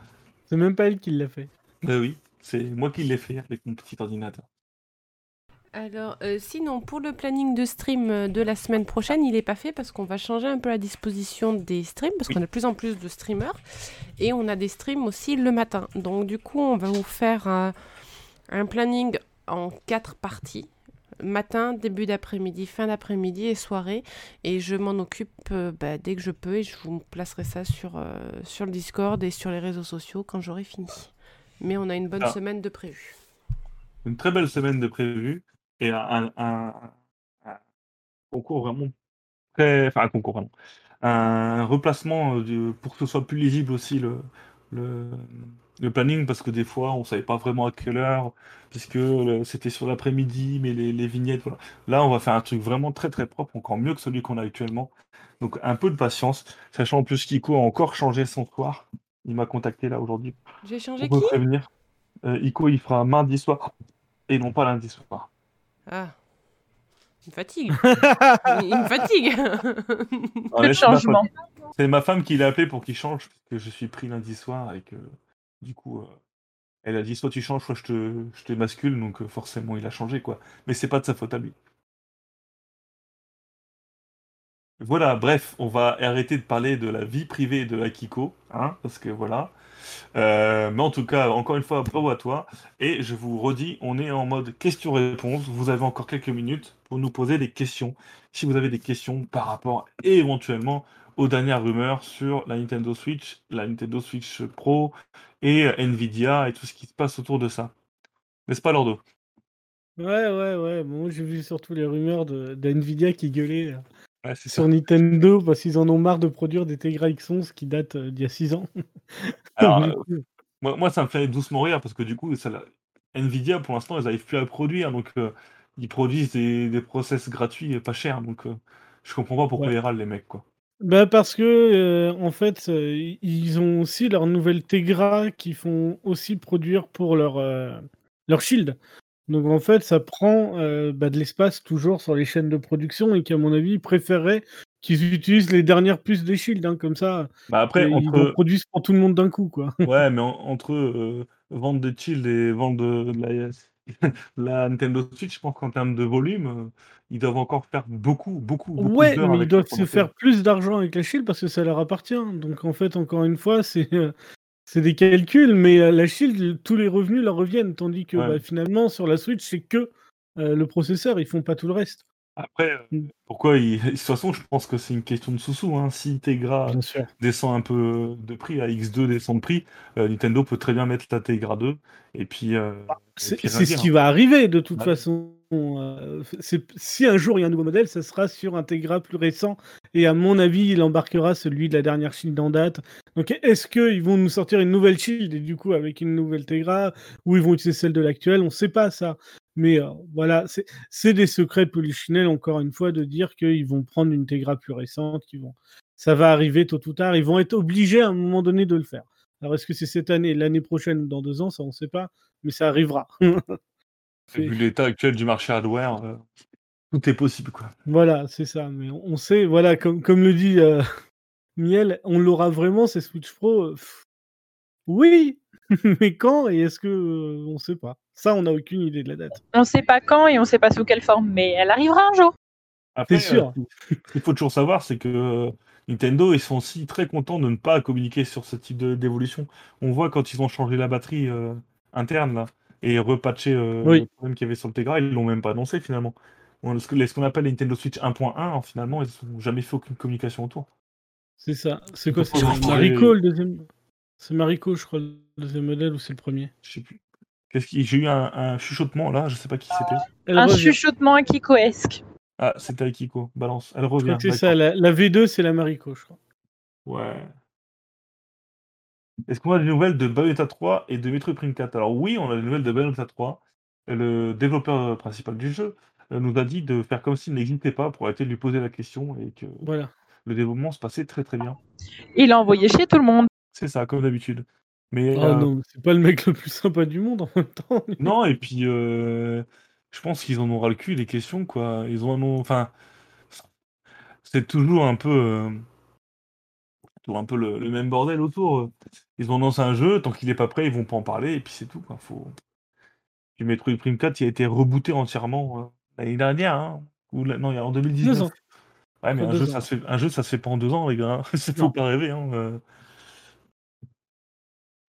C'est même pas elle qui l'a fait. Bah oui, c'est moi qui l'ai fait avec mon petit ordinateur. Alors, euh, sinon, pour le planning de stream euh, de la semaine prochaine, il n'est pas fait parce qu'on va changer un peu la disposition des streams, parce qu'on a de plus en plus de streamers, et on a des streams aussi le matin. Donc, du coup, on va vous faire un, un planning en quatre parties. Matin, début d'après-midi, fin d'après-midi et soirée. Et je m'en occupe euh, bah, dès que je peux et je vous placerai ça sur, euh, sur le Discord et sur les réseaux sociaux quand j'aurai fini. Mais on a une bonne Ah. semaine de prévu. Une très belle semaine de prévu et un, un- un concours vraiment très. Enfin, un concours, pardon. Un replacement euh, du- pour que ce soit plus lisible aussi le, le, le planning, parce que des fois, on savait pas vraiment à quelle heure, puisque le- c'était sur l'après-midi, mais les, les vignettes, voilà. Là, on va faire un truc vraiment très très propre, encore mieux que celui qu'on a actuellement. Donc, un peu de patience, sachant en plus qu'Ico a encore changé son soir. Il m'a contacté là aujourd'hui J'ai changé pour qui? prévenir. Euh, Ico, il fera mardi soir et non pas lundi soir. Ah. Il me fatigue. il me fatigue. Ah, c'est ma changement. C'est ma femme qui l'a appelé pour qu'il change, parce que je suis pris lundi soir et que du coup, euh, elle a dit soit tu changes, soit je te, je te mascule, donc euh, forcément il a changé quoi. Mais c'est pas de sa faute à lui. Voilà, bref, on va arrêter de parler de la vie privée de Akiko, hein, parce que voilà. Euh, mais en tout cas, encore une fois, bravo à toi. Et je vous redis, on est en mode questions-réponses. Vous avez encore quelques minutes pour nous poser des questions. Si vous avez des questions par rapport éventuellement aux dernières rumeurs sur la Nintendo Switch, la Nintendo Switch Pro et Nvidia et tout ce qui se passe autour de ça. N'est-ce pas, Lordo? Ouais, ouais, ouais. Bon, j'ai vu surtout les rumeurs de, d'NVIDIA qui gueulaient euh, Ouais, sur ça. Nintendo parce qu'ils en ont marre de produire des Tegra X11 qui datent euh, d'il y a 6 ans. [LAUGHS] Alors, euh, moi, moi, ça me fait doucement rire parce que du coup, ça, Nvidia, pour l'instant, ils n'arrivent plus à produire. Donc, euh, ils produisent des, des process gratuits et pas chers. Donc, euh, je comprends pas pourquoi Ouais. ils râlent, les mecs, quoi. Bah parce que euh, en fait, euh, ils ont aussi leur nouvelle Tegra qui font aussi produire pour leur, euh, leur Shield. Donc en fait, ça prend bah, de l'espace toujours sur les chaînes de production et qu'à mon avis, ils préféreraient qu'ils utilisent les dernières puces des Shield. hein, comme ça, Bah après, ils en produisent pour tout le monde d'un coup. quoi. ouais, mais en- entre vendre des Shield et vendre de, de la, la Nintendo Switch, je pense qu'en termes de volume, euh, ils doivent encore faire beaucoup, beaucoup, beaucoup Ouais, mais ils doivent se faire plus d'argent avec la Shield parce que ça leur appartient. Donc en fait, encore une fois, c'est euh, c'est des calculs, mais euh, la Shield, tous les revenus leur reviennent, tandis que Ouais. bah, finalement sur la Switch, c'est que euh, le processeur, ils font pas tout le reste. Après, euh, Mm. pourquoi ils... [LAUGHS] De toute façon, je pense que c'est une question de sous-sous. Hein. Si Tegra descend un peu de prix, à X2 descend de prix, euh, Nintendo peut très bien mettre la Tegra 2 et puis, euh, C'est puis c'est ce qui va arriver de toute Ouais. façon. Si un jour il y a un nouveau modèle, ça sera sur un Tegra plus récent. Et à mon avis, il embarquera celui de la dernière Shield en date. Donc est-ce qu'ils vont nous sortir une nouvelle Shield et du coup avec une nouvelle Tegra ou ils vont utiliser celle de l'actuelle? On ne sait pas ça. Mais euh, voilà, c'est- c'est des secrets polichinelles, encore une fois, de dire qu'ils vont prendre une Tegra plus récente. qu'ils vont... Ça va arriver tôt ou tard. Ils vont être obligés à un moment donné de le faire. Alors est-ce que c'est cette année, l'année prochaine ou dans deux ans Ça, on ne sait pas. Mais ça arrivera. [LAUGHS] Vu l'état actuel du marché hardware, euh, tout est possible. Quoi. Voilà, c'est ça. Mais on sait, voilà, comme, comme le dit euh, [LAUGHS] Miel, on l'aura vraiment, ces Switch Pro pff, Oui, [LAUGHS] mais quand et est-ce que on sait pas. Ça, on n'a aucune idée de la date. On sait pas quand et on sait pas sous quelle forme, mais elle arrivera un jour. Après, C'est sûr. euh, ce qu'il faut toujours savoir, c'est que euh, Nintendo, ils sont aussi très contents de ne pas communiquer sur ce type d'évolution. On voit quand ils ont changé la batterie euh, interne là, et repatché euh, Oui. le problème qu'il y avait sur le Tegra, ils l'ont même pas annoncé finalement. Ce qu'on appelle la Nintendo Switch 1.1, hein, finalement, ils n'ont jamais fait aucune communication autour. C'est ça. C'est quoi C'est parlez- le deuxième C'est Mariko, je crois, le deuxième modèle ou c'est le premier? Je sais plus. Qu'est-ce qui... J'ai eu un, un chuchotement là, je sais pas qui c'était. Elle un revient. chuchotement Akikoesque. Ah, c'était Akiko. Balance. Elle revient. c'est ça. La, la V2, c'est la Mariko, je crois. Ouais. Est-ce qu'on a des nouvelles de Bayonetta 3 et de Metroid Prime 4 Alors oui, on a des nouvelles de Bayonetta 3. Le développeur principal du jeu euh, nous a dit de faire comme s'il n'existait pas pour arrêter de lui poser la question et que Voilà. le développement se passait très très bien. Il a envoyé chez tout le monde. C'est ça, comme d'habitude. Mais euh, non, c'est pas le mec le plus sympa du monde en même temps. non, et puis euh, je pense qu'ils en ont ras le cul des questions, quoi. Ils en ont. Enfin, c'est toujours un peu. euh, toujours un peu le, le même bordel autour. Ils ont lancé un jeu, tant qu'il n'est pas prêt, ils vont pas en parler, et puis c'est tout, quoi. Faut... Puis Metroid Prime 4, il a été rebooté entièrement euh, l'année dernière, hein, ou la- non, il y a en 2019. ans. Ouais, mais un jeu, ans. ça se fait, un jeu, ça se fait pas en deux ans, les gars. hein. [LAUGHS] Ça faut pas rêver. Hein.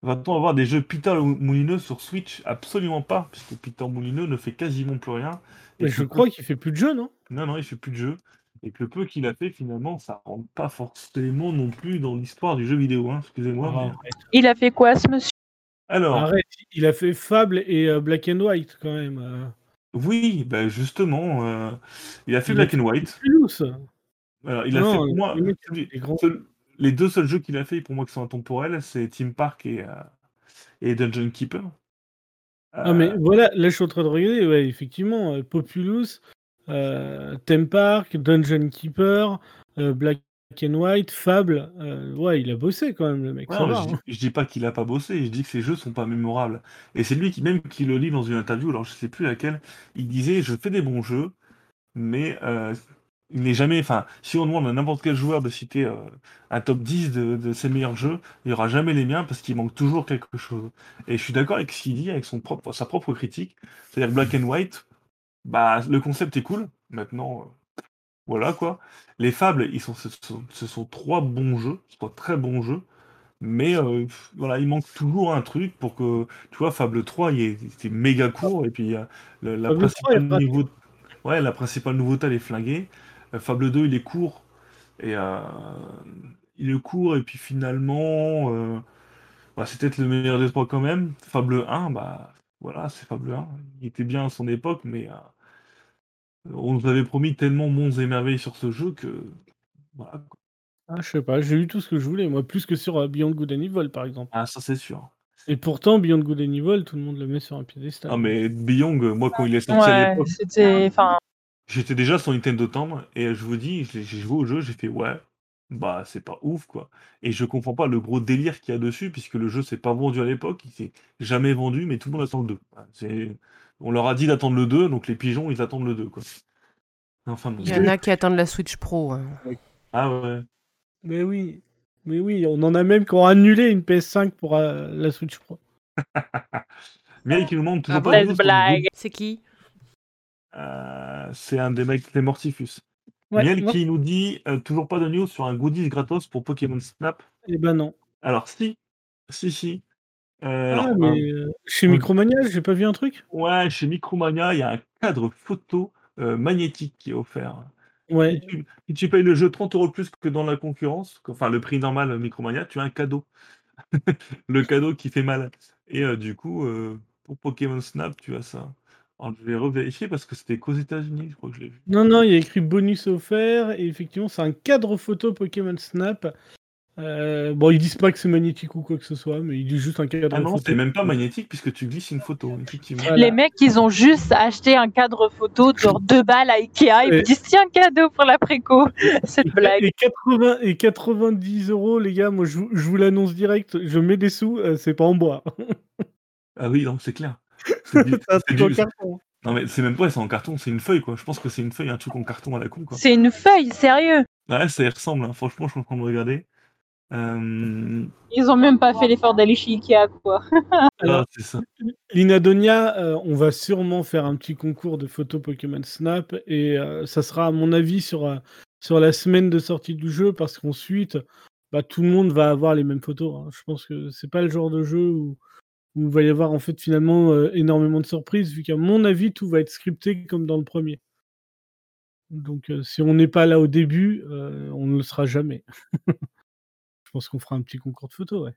Va-t-on avoir des jeux Peter Moulineux sur Switch? Absolument pas, puisque Peter Moulineux ne fait quasiment plus rien. Et Mais je crois peu- qu'il fait plus de jeux, non? Non, non, il fait plus de jeux. Et que le peu qu'il a fait, finalement, ça rentre pas forcément non plus dans l'histoire du jeu vidéo. Hein. Excusez-moi. mais- Arrête. Il a fait quoi, ce monsieur? Alors, Arrête, il a fait Fable et euh, Black and White quand même. euh. oui, bah justement, euh, il a fait Il a Black fait and White. Plus. Alors, il a fait pour moi, les grands- seul- les deux seuls jeux qu'il a fait pour moi qui sont intemporels, c'est Team Park et, euh, et Dungeon Keeper. Ah, mais Euh, voilà, là je suis en train de regarder, ouais, effectivement, euh, Populous, Theme Park, Dungeon Keeper, Black and White, Fable, ouais, il a bossé quand même, le mec. ouais, ça non, va, je, dis, hein. je dis pas qu'il a pas bossé, je dis que ses jeux sont pas mémorables. Et c'est lui qui même qui le lit dans une interview, alors je sais plus laquelle, il disait je fais des bons jeux, mais euh, il n'est jamais. Enfin, si on demande à n'importe quel joueur de citer euh, un top 10 de, de ses meilleurs jeux, il n'y aura jamais les miens parce qu'il manque toujours quelque chose. Et je suis d'accord avec ce qu'il dit, avec son propre, sa propre critique. C'est-à-dire Black and White, bah, le concept est cool. Maintenant, euh, voilà quoi. Les fables, ils sont, ce, sont, ce sont trois bons jeux, trois très bons jeux. Mais euh, voilà, il manque toujours un truc pour que, tu vois, Fable 3, il est, méga court, et puis il y a la, Fable 3 principale niveau... ouais, la principale nouveauté, elle est flinguée. Euh, Fable 2, il est court, et euh, il est court, et puis finalement, euh, bah, c'est peut-être le meilleur des trois quand même. Fable 1, bah voilà, c'est Fable 1. Il était bien à son époque, mais euh, on nous avait promis tellement monts et merveilles sur ce jeu que. Voilà. Ah, je sais pas, j'ai eu tout ce que je voulais, moi, plus que sur Beyond Good and Evil, par exemple. Ah, ça c'est sûr. Et pourtant, Beyond Good and Evil, tout le monde le met sur un piédestal. Ah, mais Beyond, moi, quand il est sorti à Ouais, l'époque, c'était. Enfin, j'étais déjà sur Nintendo Tendre, et je vous dis, j'ai j'ai joué au jeu, j'ai fait ouais, bah c'est pas ouf quoi. Et je comprends pas le gros délire qu'il y a dessus, puisque le jeu s'est pas vendu à l'époque, il s'est jamais vendu, mais tout le monde attend le 2. C'est- On leur a dit d'attendre le 2, donc les pigeons ils attendent le 2 quoi. Enfin bon. Il y en a qui attendent la Switch Pro. hein. Ah ouais. Mais oui, mais oui, on en a même qui ont annulé une PS5 pour euh, la Switch Pro. [LAUGHS] Miel qui nous demande toujours Ah pas news sur le blague. C'est qui? C'est un des mecs, c'est Mortifus. Ouais, Miel moi- qui nous dit euh, toujours pas de news sur un goodies gratos pour Pokémon Snap. Eh ben non. Alors si, si, si. Euh, Ah, alors, mais euh, chez Micromania, j'ai pas vu un truc? Ouais, chez Micromania, il y a un cadre photo euh, magnétique qui est offert. Ouais. Si tu, si tu payes le jeu 30 euros plus que dans la concurrence, enfin le prix normal euh, Micromania, tu as un cadeau. [LAUGHS] le cadeau qui fait mal. Et euh, du coup, euh, pour Pokémon Snap, tu as ça. Alors, je vais revérifier parce que c'était qu'aux États-Unis, je crois que je l'ai vu. Non, non, il y a écrit bonus offert et effectivement, c'est un cadre photo Pokémon Snap. Euh, bon, ils disent pas que c'est magnétique ou quoi que ce soit, mais ils disent juste un cadre Ah non, photo. c'est même pas magnétique puisque tu glisses une photo, effectivement. Voilà. les mecs, ils ont juste acheté un cadre photo de genre deux balles à Ikea. Ils Ouais. me disent tiens, cadeau pour la préco. Cette blague. Et, 80, et 90 euros, les gars, moi je, vous- je vous l'annonce direct, je mets des sous, euh, c'est pas en bois. Ah oui, non, c'est clair. C'est du- du- carton. Non mais c'est même pas, c'est en carton, c'est une feuille quoi. Je pense que c'est une feuille, un truc en carton à la con quoi. C'est une feuille, sérieux. Ouais, ça y ressemble, hein. franchement, je suis en train de regarder. Euh... Ils ont même pas fait l'effort d'aller chez Ikea, quoi. [LAUGHS] Alors, ah, c'est ça. L'Inadonia, euh, on va sûrement faire un petit concours de photos Pokémon Snap et euh, ça sera à mon avis sur, euh, sur la semaine de sortie du jeu parce qu'ensuite bah, tout le monde va avoir les mêmes photos. hein. Je pense que c'est pas le genre de jeu où il va y avoir en fait finalement euh, énormément de surprises vu qu'à mon avis tout va être scripté comme dans le premier. Donc euh, si on n'est pas là au début, euh, on ne le sera jamais. [LAUGHS] Je pense qu'on fera un petit concours de photos, ouais.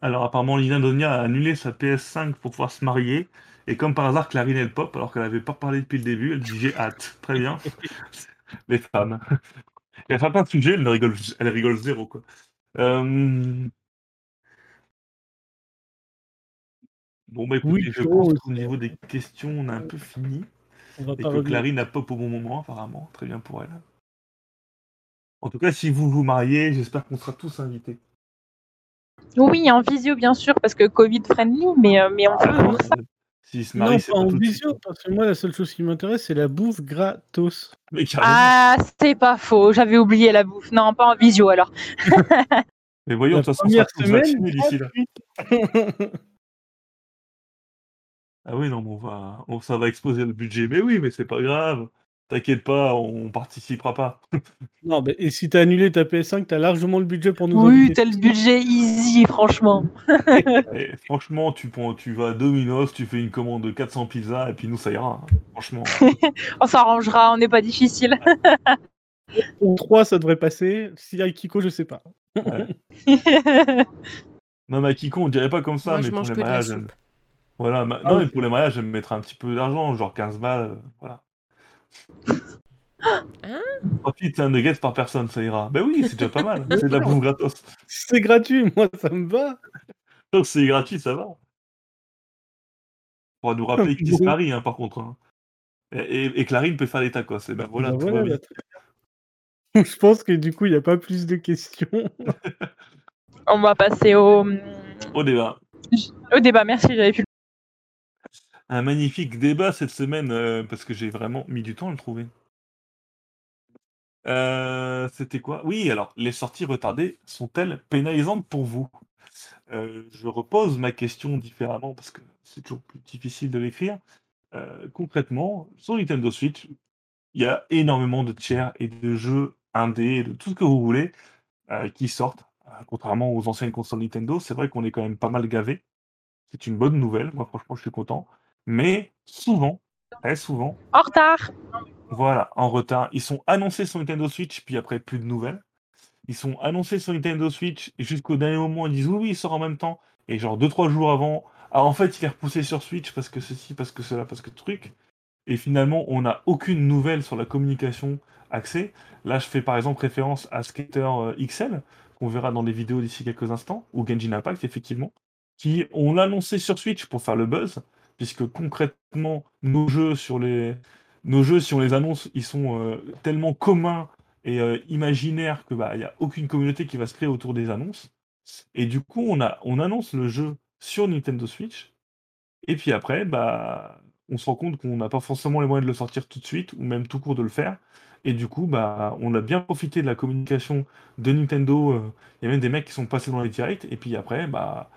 Alors apparemment, Lina Donia a annulé sa PS5 pour pouvoir se marier. Et comme par hasard, Clarine elle pop, alors qu'elle n'avait pas parlé depuis le début, elle dit j'ai hâte. Très bien. [LAUGHS] [LAUGHS] Les femmes. Y a certains sujets, elle rigole, elle rigole zéro quoi. Euh, Bon bah écoutez, Oui, je pense qu'au niveau des questions, on a un peu fini. On va Et pas que. Clarine a pop au bon moment, apparemment. Très bien pour elle. En tout cas, si vous vous mariez, j'espère qu'on sera tous invités. Oui, en visio, bien sûr, parce que Covid friendly, mais, euh, mais on Ah, non. Euh, S'ils se Non, marient, pas c'est pas en tout visio, parce que moi, la seule chose qui m'intéresse, c'est la bouffe gratos. Mais. Ah, c'est pas faux. J'avais oublié la bouffe. Non, pas en visio alors. [LAUGHS] Mais voyons, de toute façon, on sera tous vaccinés d'ici là. [LAUGHS] Ah oui, non, mais on va on ça va exploser le budget. Mais oui, mais c'est pas grave. T'inquiète pas, on participera pas. [LAUGHS] Non, mais et si t'as annulé ta PS5, t'as largement le budget pour nous Oui, t'as le budget easy, franchement. [LAUGHS] Et franchement, tu prends tu vas à Domino's, tu fais une commande de 400 pizzas et puis nous ça ira, hein. Franchement. [LAUGHS] On s'arrangera, on n'est pas difficile. Pour 3, ça devrait passer. Si avec Kiko, je sais pas. Ouais. Non, mais à Kiko, on dirait pas comme ça, Moi, mais je pour mange les que de la mariages, soupe. Voilà, ma Ah non, oui. mais pour les mariages, je vais me mettre un petit peu d'argent, genre 15 balles, heu, voilà. Hein? Profite, un nuggets par personne, ça ira. Bah oui, c'est déjà pas mal, [LAUGHS] c'est de la bouffe gratos. C'est gratuit, [LAUGHS] moi, ça me va. C'est gratuit, ça va. Faudra nous rappeler qui se [LAUGHS] marie, hein, par contre, hein. Et et et Clarine peut faire les tacos et ben voilà, Bah tout va voilà, bien. Je pense que du coup, il n'y a pas plus de questions. On va passer au, Au débat. au débat. Merci, j'avais plus. Un magnifique débat cette semaine, heu, parce que j'ai vraiment mis du temps à le trouver. Heu, c'était quoi? Oui, alors, les sorties retardées sont-elles pénalisantes pour vous? Heu, je repose ma question différemment parce que c'est toujours plus difficile de l'écrire. Concrètement, sur Nintendo Switch, il y a énormément de tiers et de jeux indés, de tout ce que vous voulez, qui sortent. Contrairement aux anciennes consoles Nintendo, c'est vrai qu'on est quand même pas mal gavés. C'est une bonne nouvelle, moi franchement je suis content. Mais souvent, très souvent, En retard. voilà, en retard. Ils sont annoncés sur Nintendo Switch, puis après plus de nouvelles. Ils sont annoncés sur Nintendo Switch et jusqu'au dernier moment, ils disent: «Oui, oui, il sort en même temps» et genre 2-3 jours avant: «Ah en fait, il est repoussé sur Switch parce que ceci, parce que cela, parce que truc» et finalement, on n'a aucune nouvelle sur la communication axée. Là, je fais par exemple référence à Skater, heu, XL, qu'on verra dans des vidéos d'ici quelques instants, ou Genshin Impact effectivement, qui on l'a annoncé sur Switch pour faire le buzz, puisque concrètement, nos jeux sur les nos jeux, si on les annonce, ils sont, heu, tellement communs et heu, imaginaires que, bah, il y a aucune communauté qui va se créer autour des annonces. Et du coup, on a on annonce le jeu sur Nintendo Switch. Et puis après, bah, on se rend compte qu'on n'a pas forcément les moyens de le sortir tout de suite ou même tout court de le faire. Et du coup, bah, on a bien profité de la communication de Nintendo, heu, il y a même des mecs qui sont passés dans les directs et puis après, bah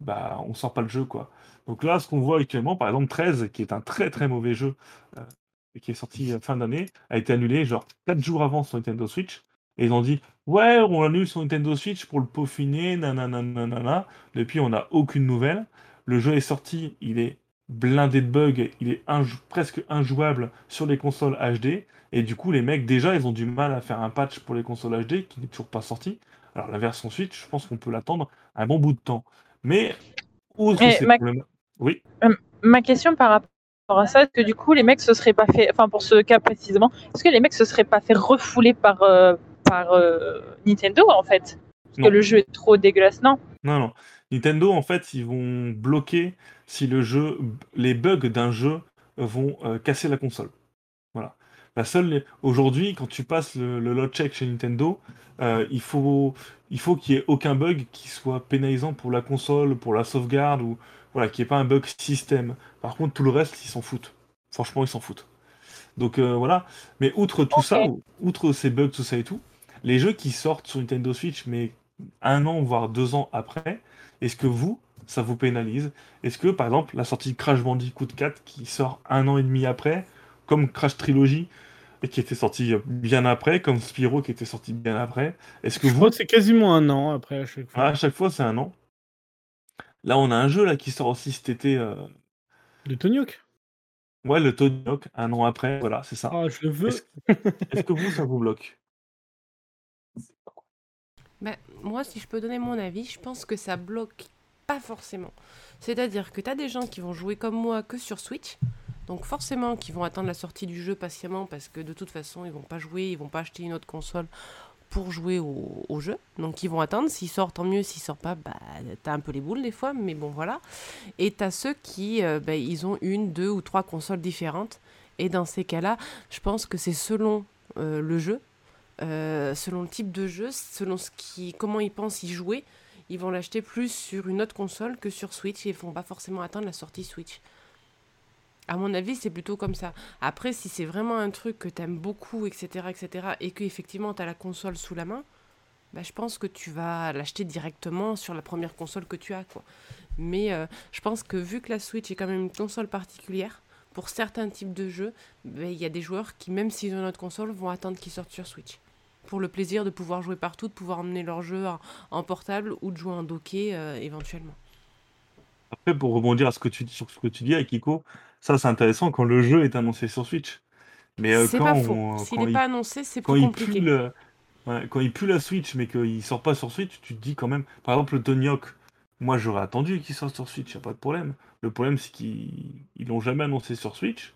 bah, on sort pas le jeu, quoi. Donc là, ce qu'on voit actuellement, par exemple 13, qui est un très, très mauvais jeu, et qui est sorti, heu, fin d'année, a été annulé genre 4 jours avant sur Nintendo Switch et ils ont dit: «Ouais, on l'annule sur Nintendo Switch pour le peaufiner, nanana nanana». Depuis, on n'a aucune nouvelle. Le jeu est sorti, il est blindé de bugs, il est injou presque injouable sur les consoles HD et du coup, les mecs, déjà, ils ont du mal à faire un patch pour les consoles HD qui n'est toujours pas sorti. Alors la version Switch, je pense qu'on peut l'attendre un bon bout de temps. Mais outre ces problèmes oui? Ma question par rapport à ça, est-ce que du coup les mecs se seraient pas fait, enfin pour ce cas précisément, est-ce que les mecs se seraient pas fait refouler par, euh, par euh, Nintendo en fait? Parce Non. que le jeu est trop dégueulasse, non Non, non. Nintendo, en fait, ils vont bloquer si le jeu, les bugs d'un jeu vont euh, casser la console. Voilà. La seule, aujourd'hui, quand tu passes le, le load check chez Nintendo, euh, il faut, il faut qu'il y ait aucun bug qui soit pénalisant pour la console, pour la sauvegarde ou voilà, qu'il n'y ait pas un bug système. Par contre, tout le reste, ils s'en foutent. Franchement, ils s'en foutent. Donc euh, voilà. Mais outre tout ça, outre ces bugs, tout ça et tout, les jeux qui sortent sur Nintendo Switch, mais un an voire deux ans après, est-ce que vous, ça vous pénalise? Est-ce que, par exemple, la sortie de Crash Bandicoot 4 qui sort un an et demi après, comme Crash Trilogy, et qui était sorti bien après, comme Spyro qui était sorti bien après, est-ce que Je vous, crois que c'est quasiment un an après à chaque fois. Ah, à chaque fois c'est un an Là, on a un jeu là qui sort aussi cet été, euh, De Tony Hawk. ouais, le Tony Hawk, un an après, voilà, c'est ça. Ah, je le veux. Est-ce que vous, ça vous bloque? Ben, moi, si je peux donner mon avis, je pense que ça bloque pas forcément. C'est-à-dire que tu as des gens qui vont jouer comme moi que sur Switch, donc forcément qui vont attendre la sortie du jeu patiemment parce que de toute façon, ils vont pas jouer, ils vont pas acheter une autre console pour jouer au, jeu. Donc ils vont attendre, s'il sort tant mieux, s'il sort pas, bah t'as un peu les boules des fois, mais bon voilà. Et t'as ceux qui, euh, bah, ils ont une, deux ou trois consoles différentes. Et dans ces cas-là, je pense que c'est selon euh, le jeu, euh, selon le type de jeu, selon ce qui, comment ils pensent y jouer, ils vont l'acheter plus sur une autre console que sur Switch et ils vont pas forcément attendre la sortie Switch. À mon avis, c'est plutôt comme ça. Après, si c'est vraiment un truc que t'aimes beaucoup, etc., etc., et que effectivement t'as la console sous la main, bah, je pense que tu vas l'acheter directement sur la première console que tu as. Mais euh, je pense que vu que la Switch est quand même une console particulière, pour certains types de jeux, bah, il y a des joueurs qui, même s'ils ont notre console, vont attendre qu'ils sortent sur Switch. Pour le plaisir de pouvoir jouer partout, de pouvoir emmener leur jeu en, portable ou de jouer en docké euh, éventuellement. Après, pour rebondir à ce que tu, sur ce que tu dis Ico, ça c'est intéressant quand le jeu est annoncé sur Switch. Mais euh, pas faux. S'il n'est pas annoncé, c'est plus compliqué. quand il pue la Switch, mais qu'il sort pas sur Switch, tu te dis quand même. Par exemple, le Tony Hawk, moi j'aurais attendu qu'il sorte sur Switch, y a pas de problème. Le problème, c'est qu'ils l'ont jamais annoncé sur Switch.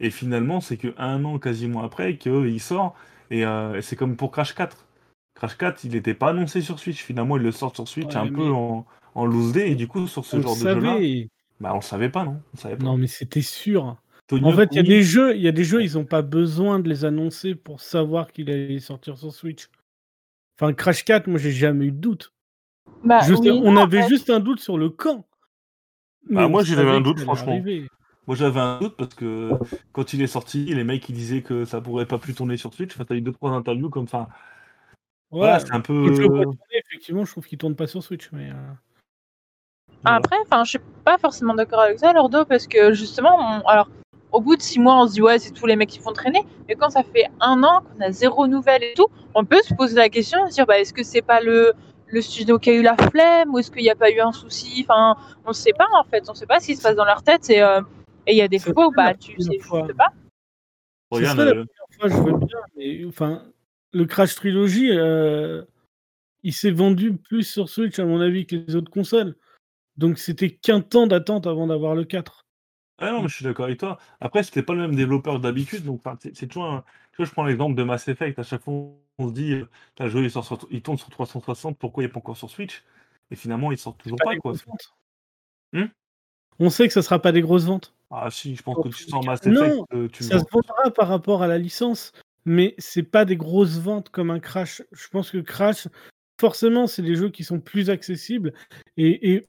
Et finalement, c'est que un an quasiment après qu'il sort. Euh, et, c'est comme pour Crash 4. Crash 4, il n'était pas annoncé sur Switch. Finalement, il le sort sur Switch un peu en, en loose day. Et du coup, sur ce genre de jeu-là, bah, on le savait pas, non? Non, mais c'était sûr. en fait, il y a des jeux, il y a des jeux, ils n'ont pas besoin de les annoncer pour savoir qu'il allait sortir sur Switch. Enfin, Crash 4, moi, j'ai jamais eu de doute. Bah, on avait juste un doute sur le camp. Bah, moi, j'avais un doute, franchement. Moi, j'avais un doute parce que quand il est sorti, les mecs ils disaient que ça pourrait pas plus tourner sur Switch. Enfin, t'as eu deux trois interviews comme ça. Ouais, c'est un peu. effectivement, je trouve qu'il tourne pas sur Switch, mais. Euh, après, enfin, je suis pas forcément d'accord avec ça, Lordo, parce que justement, alors, au bout de six mois, on se dit ouais, c'est tous les mecs qui font traîner. Mais quand ça fait un an qu'on a zéro nouvelle et tout, on peut se poser la question, se dire bah est-ce que c'est pas le le studio qui a eu la flemme ou est-ce qu'il n'y a pas eu un souci Enfin, on ne sait pas en fait, on ne sait pas ce qui se passe dans leur tête et euh, il y a des fois où bah tu sais pas. Regarde, la euh, fois, je veux bien, mais enfin, le Crash Trilogy, euh, il s'est vendu plus sur Switch à mon avis que les autres consoles. Donc c'était qu'un temps d'attente avant d'avoir le 4. Ah non, mais je suis d'accord avec toi. Après, c'était pas le même développeur d'habitude, donc c'est toujours Tu vois, je prends l'exemple de Mass Effect. À chaque fois, on se dit, le jeu il, tourne sur 360, pourquoi il n'est pas encore sur Switch? Et finalement, il sort toujours pas, quoi. Hmm on sait que ce sera pas des grosses ventes. Ah si, je pense que tu sors Mass Effect, non, euh, ça se vendra par rapport à la licence, mais c'est pas des grosses ventes comme un Crash. Je pense que Crash, forcément, c'est des jeux qui sont plus accessibles et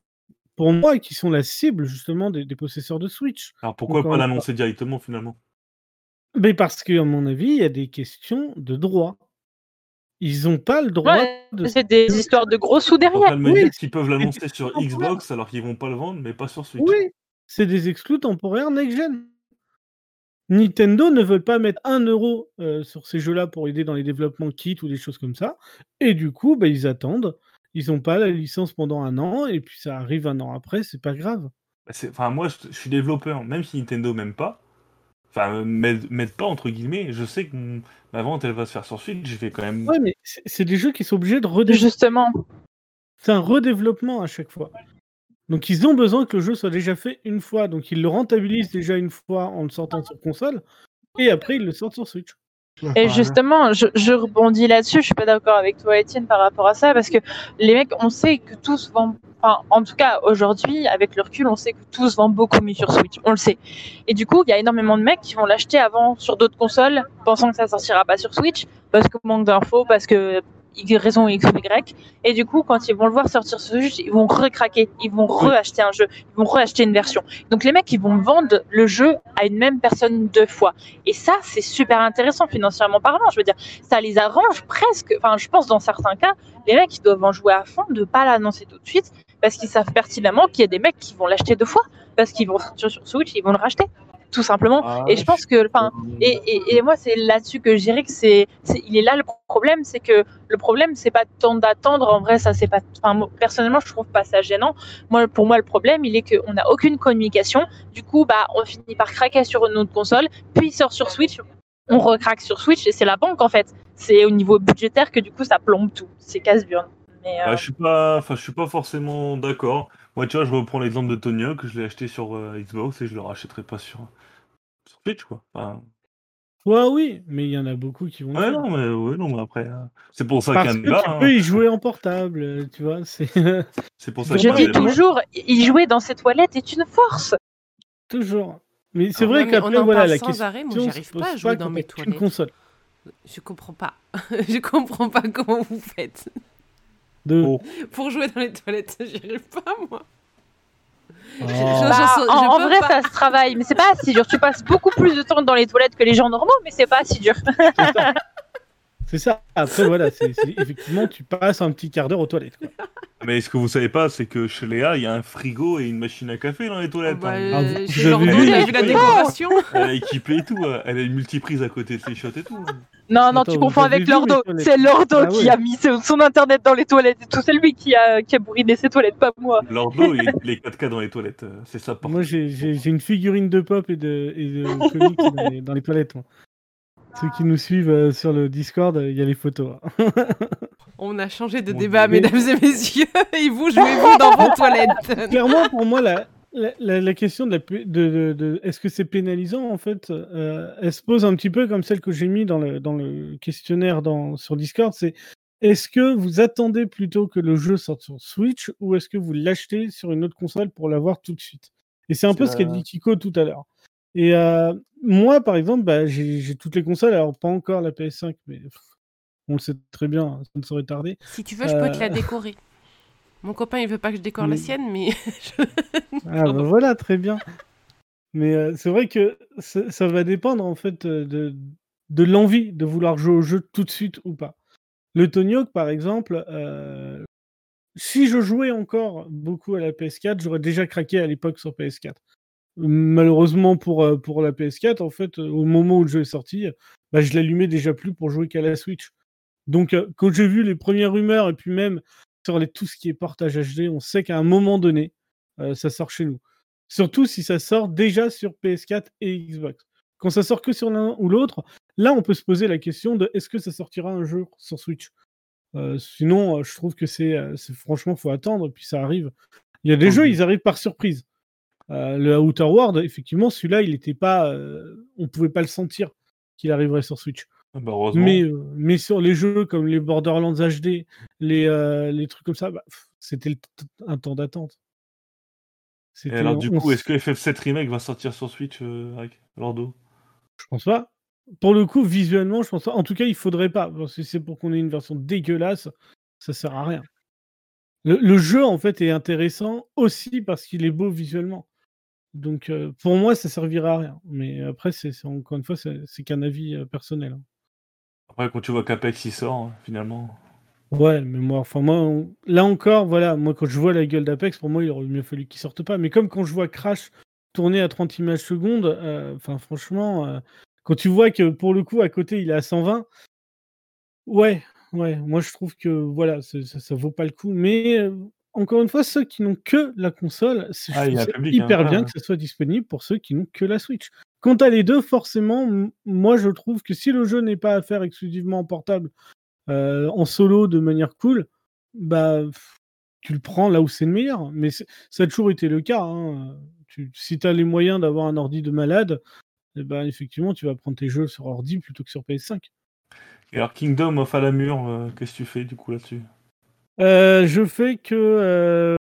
pour moi, qui sont la cible justement des, possesseurs de Switch. Alors pourquoi pas l'annoncer directement finalement? Mais parce qu'à mon avis, il y a des questions de droit. Ils n'ont pas le droit de. C'est des histoires de gros sous derrière. Oui. Ils peuvent l'annoncer sur Xbox alors qu'ils vont pas le vendre, mais pas sur Switch. Oui, c'est des exclus temporaires next-gen. Nintendo ne veut pas mettre un euro euh, sur ces jeux-là pour aider dans les développements kits ou des choses comme ça. Et du coup, bah, ils attendent ils n'ont pas la licence pendant un an et puis ça arrive un an après, c'est pas grave. Bah, enfin, moi, je, suis développeur, même si Nintendo m'aime pas, enfin, m'aide pas entre guillemets, je sais que ma vente elle va se faire sur Switch, j'ai fait quand même. Ouais, mais c'est des jeux qui sont obligés de redévelopper. Justement. C'est un redéveloppement à chaque fois. Donc ils ont besoin que le jeu soit déjà fait une fois. Donc ils le rentabilisent déjà une fois en le sortant sur console. Et après ils le sortent sur Switch. Et justement, je, rebondis là-dessus. Je suis pas d'accord avec toi, Étienne, par rapport à ça, parce que les mecs, on sait que tout se vend. Enfin, en tout cas, aujourd'hui, avec le recul, on sait que tout se vend beaucoup mieux sur Switch. On le sait. Et du coup, il y a énormément de mecs qui vont l'acheter avant sur d'autres consoles, pensant que ça sortira pas sur Switch, parce que manque d'infos, parce que raison X ou Y. Et du coup, quand ils vont le voir sortir ce jeu, ils vont recraquer, ils vont reacheter un jeu, ils vont reacheter une version. Donc les mecs, ils vont vendre le jeu à une même personne deux fois. Et ça, c'est super intéressant financièrement parlant. Je veux dire, ça les arrange presque. Enfin, je pense dans certains cas, les mecs, ils doivent en jouer à fond, de pas l'annoncer tout de suite, parce qu'ils savent pertinemment qu'il y a des mecs qui vont l'acheter deux fois, parce qu'ils vont sortir sur Switch, ils vont le racheter tout simplement. Ah, et je pense que, enfin, et, et, et, moi c'est là-dessus que je dirais que c'est, il est là le problème, c'est que le problème c'est pas tant d'attendre. En vrai, ça c'est pas, enfin, personnellement je trouve pas ça gênant. Moi, pour moi le problème il est qu'on n'a aucune communication. Du coup, bah, on finit par craquer sur une autre console, puis il sort sur Switch, on recraque sur Switch et c'est la banque en fait. C'est au niveau budgétaire que du coup ça plombe tout. C'est casse-burn. Mais, euh... je suis pas, enfin, je suis pas forcément d'accord. Moi, tu vois, je reprends l'exemple de Tony que je l'ai acheté sur euh, Xbox et je le rachèterai pas sur Twitch, quoi. Enfin... Ouais, oui, mais il y en a beaucoup qui vont. Ouais, non, mais, ouais, non, mais après, euh, c'est pour ça qu'il y a Tu peux y jouer en portable, euh, tu vois. C'est [LAUGHS] pour [LAUGHS] ça Je dis toujours, y jouer dans ses toilettes est une force. Toujours. Mais c'est ah vrai qu'après, voilà, la question. Arrêt, moi, j'arrive pas à jouer dans mes toilettes. Une console. Je comprends pas. [LAUGHS] je comprends pas comment vous faites. De... Oh. Pour jouer dans les toilettes, j'y arrive pas, moi. Oh. en, vrai, ça se travaille, mais c'est pas si dur. Tu passes beaucoup plus de temps dans les toilettes que les gens normaux, mais c'est pas si dur. [LAUGHS] C'est ça. Après, voilà, c'est effectivement, tu passes un petit quart d'heure aux toilettes. Mais ce que vous savez pas, c'est que chez Léa, il y a un frigo et une machine à café dans les toilettes. bah, hein. Ah, euh, chez vu la décoration. Elle est équipée et tout. euh, Elle a une multiprise à côté de ses shots et tout. hein. Non, non, Attends, tu confonds avec Lordo. C'est Lordo Ah qui ouais. a mis son internet dans les toilettes et tout. C'est lui qui a, qui a bourriné ses toilettes, pas moi. Lordo, il les 4K dans les toilettes. euh, C'est ça. Moi, j'ai j'ai- j'ai une figurine de pop et de, et de comics dans, les, dans les toilettes. moi. Ceux qui nous suivent euh, sur le Discord, il y a les photos. hein. [LAUGHS] On a changé de Mon débat, mesdames et messieurs. [LAUGHS] Et vous, jouez-vous dans vos toilettes. [LAUGHS] Clairement, pour moi, la, la, la- la question de, la pé- de, de- de- est-ce que c'est pénalisant, en fait, euh, elle se pose un petit peu comme celle que j'ai mis dans le, dans le questionnaire dans, sur Discord. C'est est-ce que vous attendez plutôt que le jeu sorte sur Switch ou est-ce que vous l'achetez sur une autre console pour l'avoir tout de suite? Et c'est un peu ce qu'a dit Kiko tout à l'heure. Et euh, moi, par exemple, bah, j'ai toutes les consoles, alors pas encore la PS5, mais pff, on le sait très bien, hein, ça ne saurait tarder. Si tu veux, je peux te la Euh. [LAUGHS] décorer. Mon copain, il veut pas que je décore la sienne, mais [LAUGHS] Ah bah voilà, très bien. Mais euh, c'est vrai que ça, ça va dépendre en fait euh, de, de l'envie de vouloir jouer au jeu tout de suite ou pas. Le Tony Hawk, par exemple, euh, si je jouais encore beaucoup à la PS4, j'aurais déjà craqué à l'époque sur PS4. Malheureusement pour, euh, pour la PS4, en fait, euh, au moment où le jeu est sorti, bah, je l'allumais déjà plus pour jouer qu'à la Switch. Donc euh, quand j'ai vu les premières rumeurs et puis même sur les, tout ce qui est portage HD, on sait qu'à un moment donné, euh, ça sort chez nous. Surtout si ça sort déjà sur PS4 et Xbox. Quand ça sort que sur l'un ou l'autre, là on peut se poser la question de est-ce que ça sortira un jour sur Switch? Euh, Sinon, je trouve que c'est franchement faut attendre puis ça arrive. Il y a des jeux, ils arrivent par surprise. Euh, le Outer World, effectivement, celui-là, il était pas, euh, on pouvait pas le sentir qu'il arriverait sur Switch. Ah bah. Mais, euh, mais sur les jeux comme les Borderlands HD, les, les trucs comme ça, bah, c'était un temps d'attente. Alors, du on coup, est-ce que FF7 Remake va sortir sur Switch avec Lordo? Je pense pas. Pour le coup, visuellement, je pense pas. En tout cas, il faudrait pas. Parce que c'est pour qu'on ait une version dégueulasse, ça sert à rien. Le, le jeu, en fait, est intéressant aussi parce qu'il est beau visuellement. Donc, euh, pour moi, ça servira à rien. Mais après, c'est encore une fois, c'est qu'un avis euh, personnel. hein. Après, quand tu vois qu'Apex il sort, hein, finalement. Ouais, mais moi, enfin, moi, on- là encore, voilà, moi, quand je vois la gueule d'Apex, pour moi, il aurait mieux fallu qu'il sorte pas. Mais comme quand je vois Crash tourner à 30 images secondes, euh, enfin, franchement, quand tu vois que pour le coup, à côté, il est à 120, ouais, ouais, moi, je trouve que voilà, ça, ça vaut pas le coup. Mais encore une fois, ceux qui n'ont que la console, c'est Ah, hein, hyper bien ouais. que ça soit disponible pour ceux qui n'ont que la Switch. Quant à les deux, forcément, moi, je trouve que si le jeu n'est pas à faire exclusivement en portable, euh, en solo de manière cool, bah tu le prends là où c'est le meilleur. Mais ça a toujours été le cas. hein. Tu- si tu as les moyens d'avoir un ordi de malade, eh ben, effectivement, tu vas prendre tes jeux sur ordi plutôt que sur PS5. Et alors, Kingdom of Alamur, euh, qu'est-ce que tu fais du coup là-dessus? Euh, je fais que. Euh,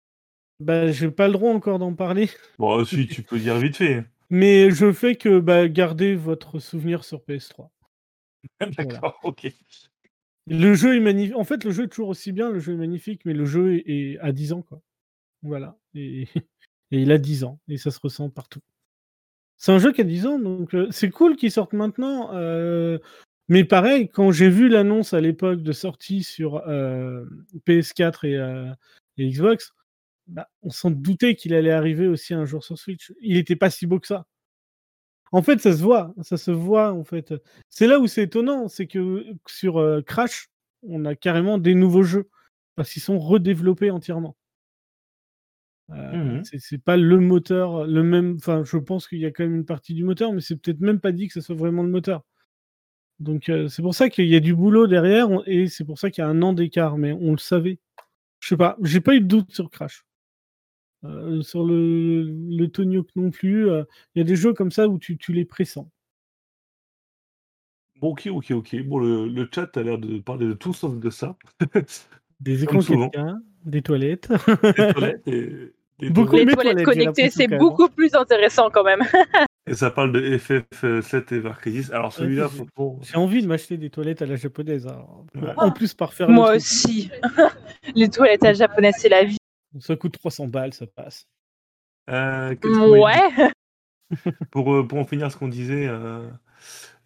bah, j'ai pas le droit encore d'en parler, [LAUGHS] Bon, si, tu peux dire vite fait. mais je fais que bah, garder votre souvenir sur PS3. [LAUGHS] D'accord, ok. Le jeu est magnifique. En fait, le jeu est toujours aussi bien, le jeu est magnifique, mais le jeu est, est à 10 ans, quoi. Voilà. Et, [LAUGHS] et il a 10 ans, et ça se ressent partout. C'est un jeu qui a 10 ans, donc euh, c'est cool qu'il sorte maintenant. euh, mais pareil, quand j'ai vu l'annonce à l'époque de sortie sur euh, PS4 et, euh, et Xbox, bah, on s'en doutait qu'il allait arriver aussi un jour sur Switch. Il n'était pas si beau que ça. En fait, ça se voit, ça se voit en fait. C'est là où c'est étonnant, c'est que sur euh, Crash, on a carrément des nouveaux jeux parce qu'ils sont redéveloppés entièrement. Euh, c'est- C'est pas le moteur, le même. Enfin, je pense qu'il y a quand même une partie du moteur, mais c'est peut-être même pas dit que ce soit vraiment le moteur. Donc euh, c'est pour ça qu'il y a du boulot derrière on- et c'est pour ça qu'il y a un an d'écart, mais on le savait. Je sais pas, j'ai pas eu de doute sur Crash. Euh, sur le, le Tony Hawk non plus. euh, Il y a des jeux comme ça où tu, tu les pressens. Bon, ok, ok, ok. Bon, le, le chat a l'air de parler de tout sauf de ça. [LAUGHS] Des écrans souvent. 4K, des toilettes. Des toilettes et des Beaucoup toilettes. Les toilettes connectées, c'est beaucoup plus intéressant quand même. Et ça parle de FF7 et Varkris. Alors celui-là, faut- J'ai envie de m'acheter des toilettes à la japonaise. alors, Ouais. En plus, par faire le Moi truc. aussi. [LAUGHS] Les toilettes à japonaises, c'est la vie. Ça coûte 300 balles, ça passe. euh, Ouais. [LAUGHS] pour, euh, pour en finir ce qu'on disait, euh,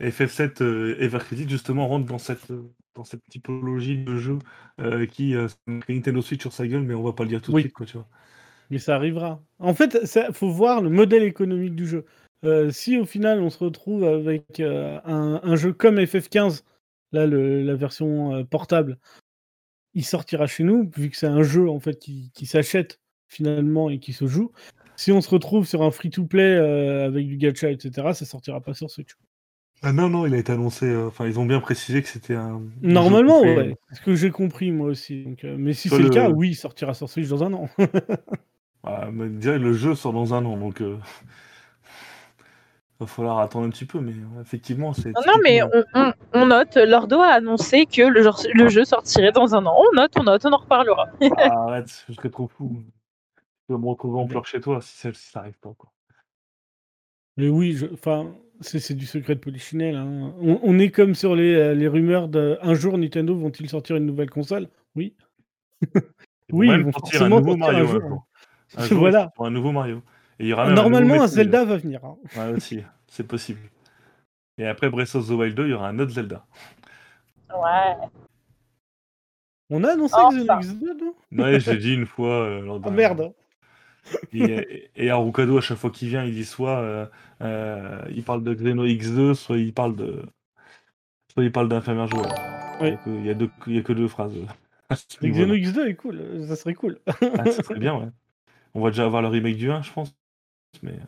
FF7 euh, Evercredit justement rentre dans cette, dans cette typologie de jeu euh, qui euh, Nintendo Switch sur sa gueule, mais on va pas le dire tout de Oui. suite, quoi, tu vois. Mais ça arrivera. En fait, il faut voir le modèle économique du jeu. Euh, si au final on se retrouve avec euh, un, un jeu comme FF15, là le- la version euh, portable, il sortira chez nous, vu que c'est un jeu en fait qui, qui s'achète finalement et qui se joue. Si on se retrouve sur un free-to-play avec du gacha, etc., ça sortira pas sur Switch. Ah non, non, il a été annoncé, enfin, ils ont bien précisé que c'était un. Normalement, complet. ouais. C'est ce que j'ai compris moi aussi. Donc, mais si c'est le... le- cas, oui, il sortira sur Switch dans un an. [LAUGHS] Ah, mais le jeu sort dans un an, donc. Va falloir attendre un petit peu, mais euh, effectivement, c'est. Non, non, mais on, on- on note, Lordo a annoncé que le, genre- le jeu sortirait dans un an. On note, on note, on en reparlera. Ah, arrête, je serais trop fou. Je vais me retrouver en pleurs chez toi si ça, si ça arrive pas, quoi. Mais oui, enfin, c'est du secret de Polichinelle. hein. On, on est comme sur les, euh, les rumeurs de un jour Nintendo vont-ils sortir une nouvelle console? Oui. [LAUGHS] Ils vont Oui, ils vont sortir un nouveau sortir Mario un jour. jour. Un jour, [LAUGHS] Voilà. sortiront un nouveau Mario. Et il y aura même un Normalement, un. Zelda va venir. hein. Ouais, aussi, c'est possible. Et après Breath of the Wild 2, il y aura un autre Zelda. Ouais. On a annoncé. Xenox 2, non? Ouais, je l'ai dit une fois. euh, lors d'un- merde Et, et Arukado, à chaque fois qu'il vient, il dit soit euh, euh, il parle de Xeno X2, soit il parle de. Soit il parle d'infirmière joueur. Oui. Il y a deux- il y a que deux phrases. [LAUGHS] à ce Mais niveau-là. Xenox 2 est cool, ça serait cool. Ah, ça serait bien, ouais. On va déjà avoir le remake du 1, je pense. Mais. euh,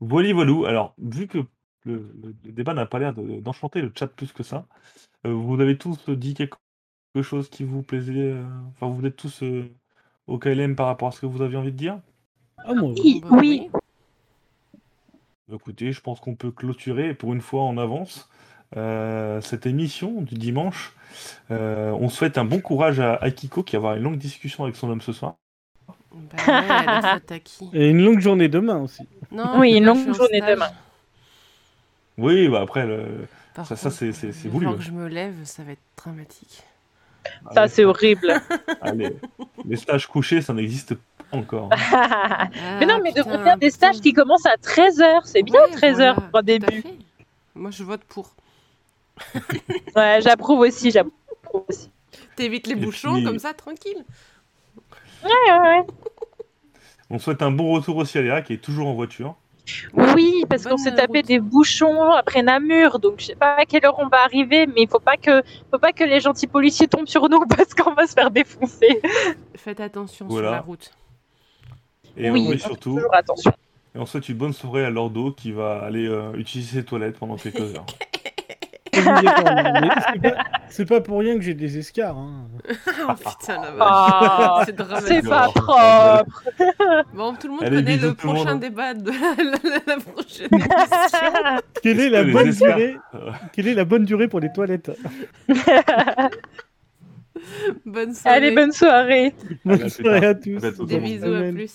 Voilà, voilou. Alors, vu que le, le- le débat n'a pas l'air de- d'enchanter le chat plus que ça, euh, vous avez tous dit quelque chose qui vous plaisait. euh, Enfin, vous êtes tous euh, au KLM par rapport à ce que vous aviez envie de dire? Ah, moi, Oui, Bah oui. Écoutez, je pense qu'on peut clôturer pour une fois en avance euh, cette émission du dimanche. Euh, on souhaite un bon courage à Akiko qui va avoir une longue discussion avec son homme ce soir. Bah ouais, la faute à qui Et une longue journée demain aussi. Non, Oui, une longue journée stage. demain. Oui, bah après, le... Par Ça- ça, c'est- voulu, temps ouais. que je me lève, ça va être dramatique. Ça, c'est horrible. [LAUGHS] allez. les stages couchés, ça n'existe pas encore. mais non, mais de putain, faire des stages putain. qui commencent à 13h. C'est bien Ouais, 13h voilà, pour un début. Moi, je vote pour. [LAUGHS] Ouais, j'approuve aussi, j'approuve aussi. T'évites les Et bouchons, puis- comme ça, tranquille. Ouais, ouais, ouais. On souhaite un bon retour aussi à Léa qui est toujours en voiture. Oui, parce qu'on s'est tapé route. des bouchons après Namur, donc je sais pas à quelle heure on va arriver, mais il faut pas que, faut pas que les gentils policiers tombent sur nous [LAUGHS] parce qu'on va se faire défoncer. Faites attention Voilà. sur la route. Et Oui, on oui, surtout, Toujours attention. et on souhaite une bonne soirée à Lordo qui va aller euh, utiliser ses toilettes pendant quelques heures. [LAUGHS] [LAUGHS] C'est pas- pour rien que j'ai des escarres. hein. oh putain, la vache. Ah, c'est dramatique. C'est pas propre. [LAUGHS] Bon, tout le monde Allez, connaît le prochain monde. débat de la, la- la prochaine émission. [LAUGHS] Quelle est la bonne durée Quelle est la bonne durée pour les toilettes Bonne soirée. Allez, bonne soirée. Bonne soirée à tous. Des bisous, à plus.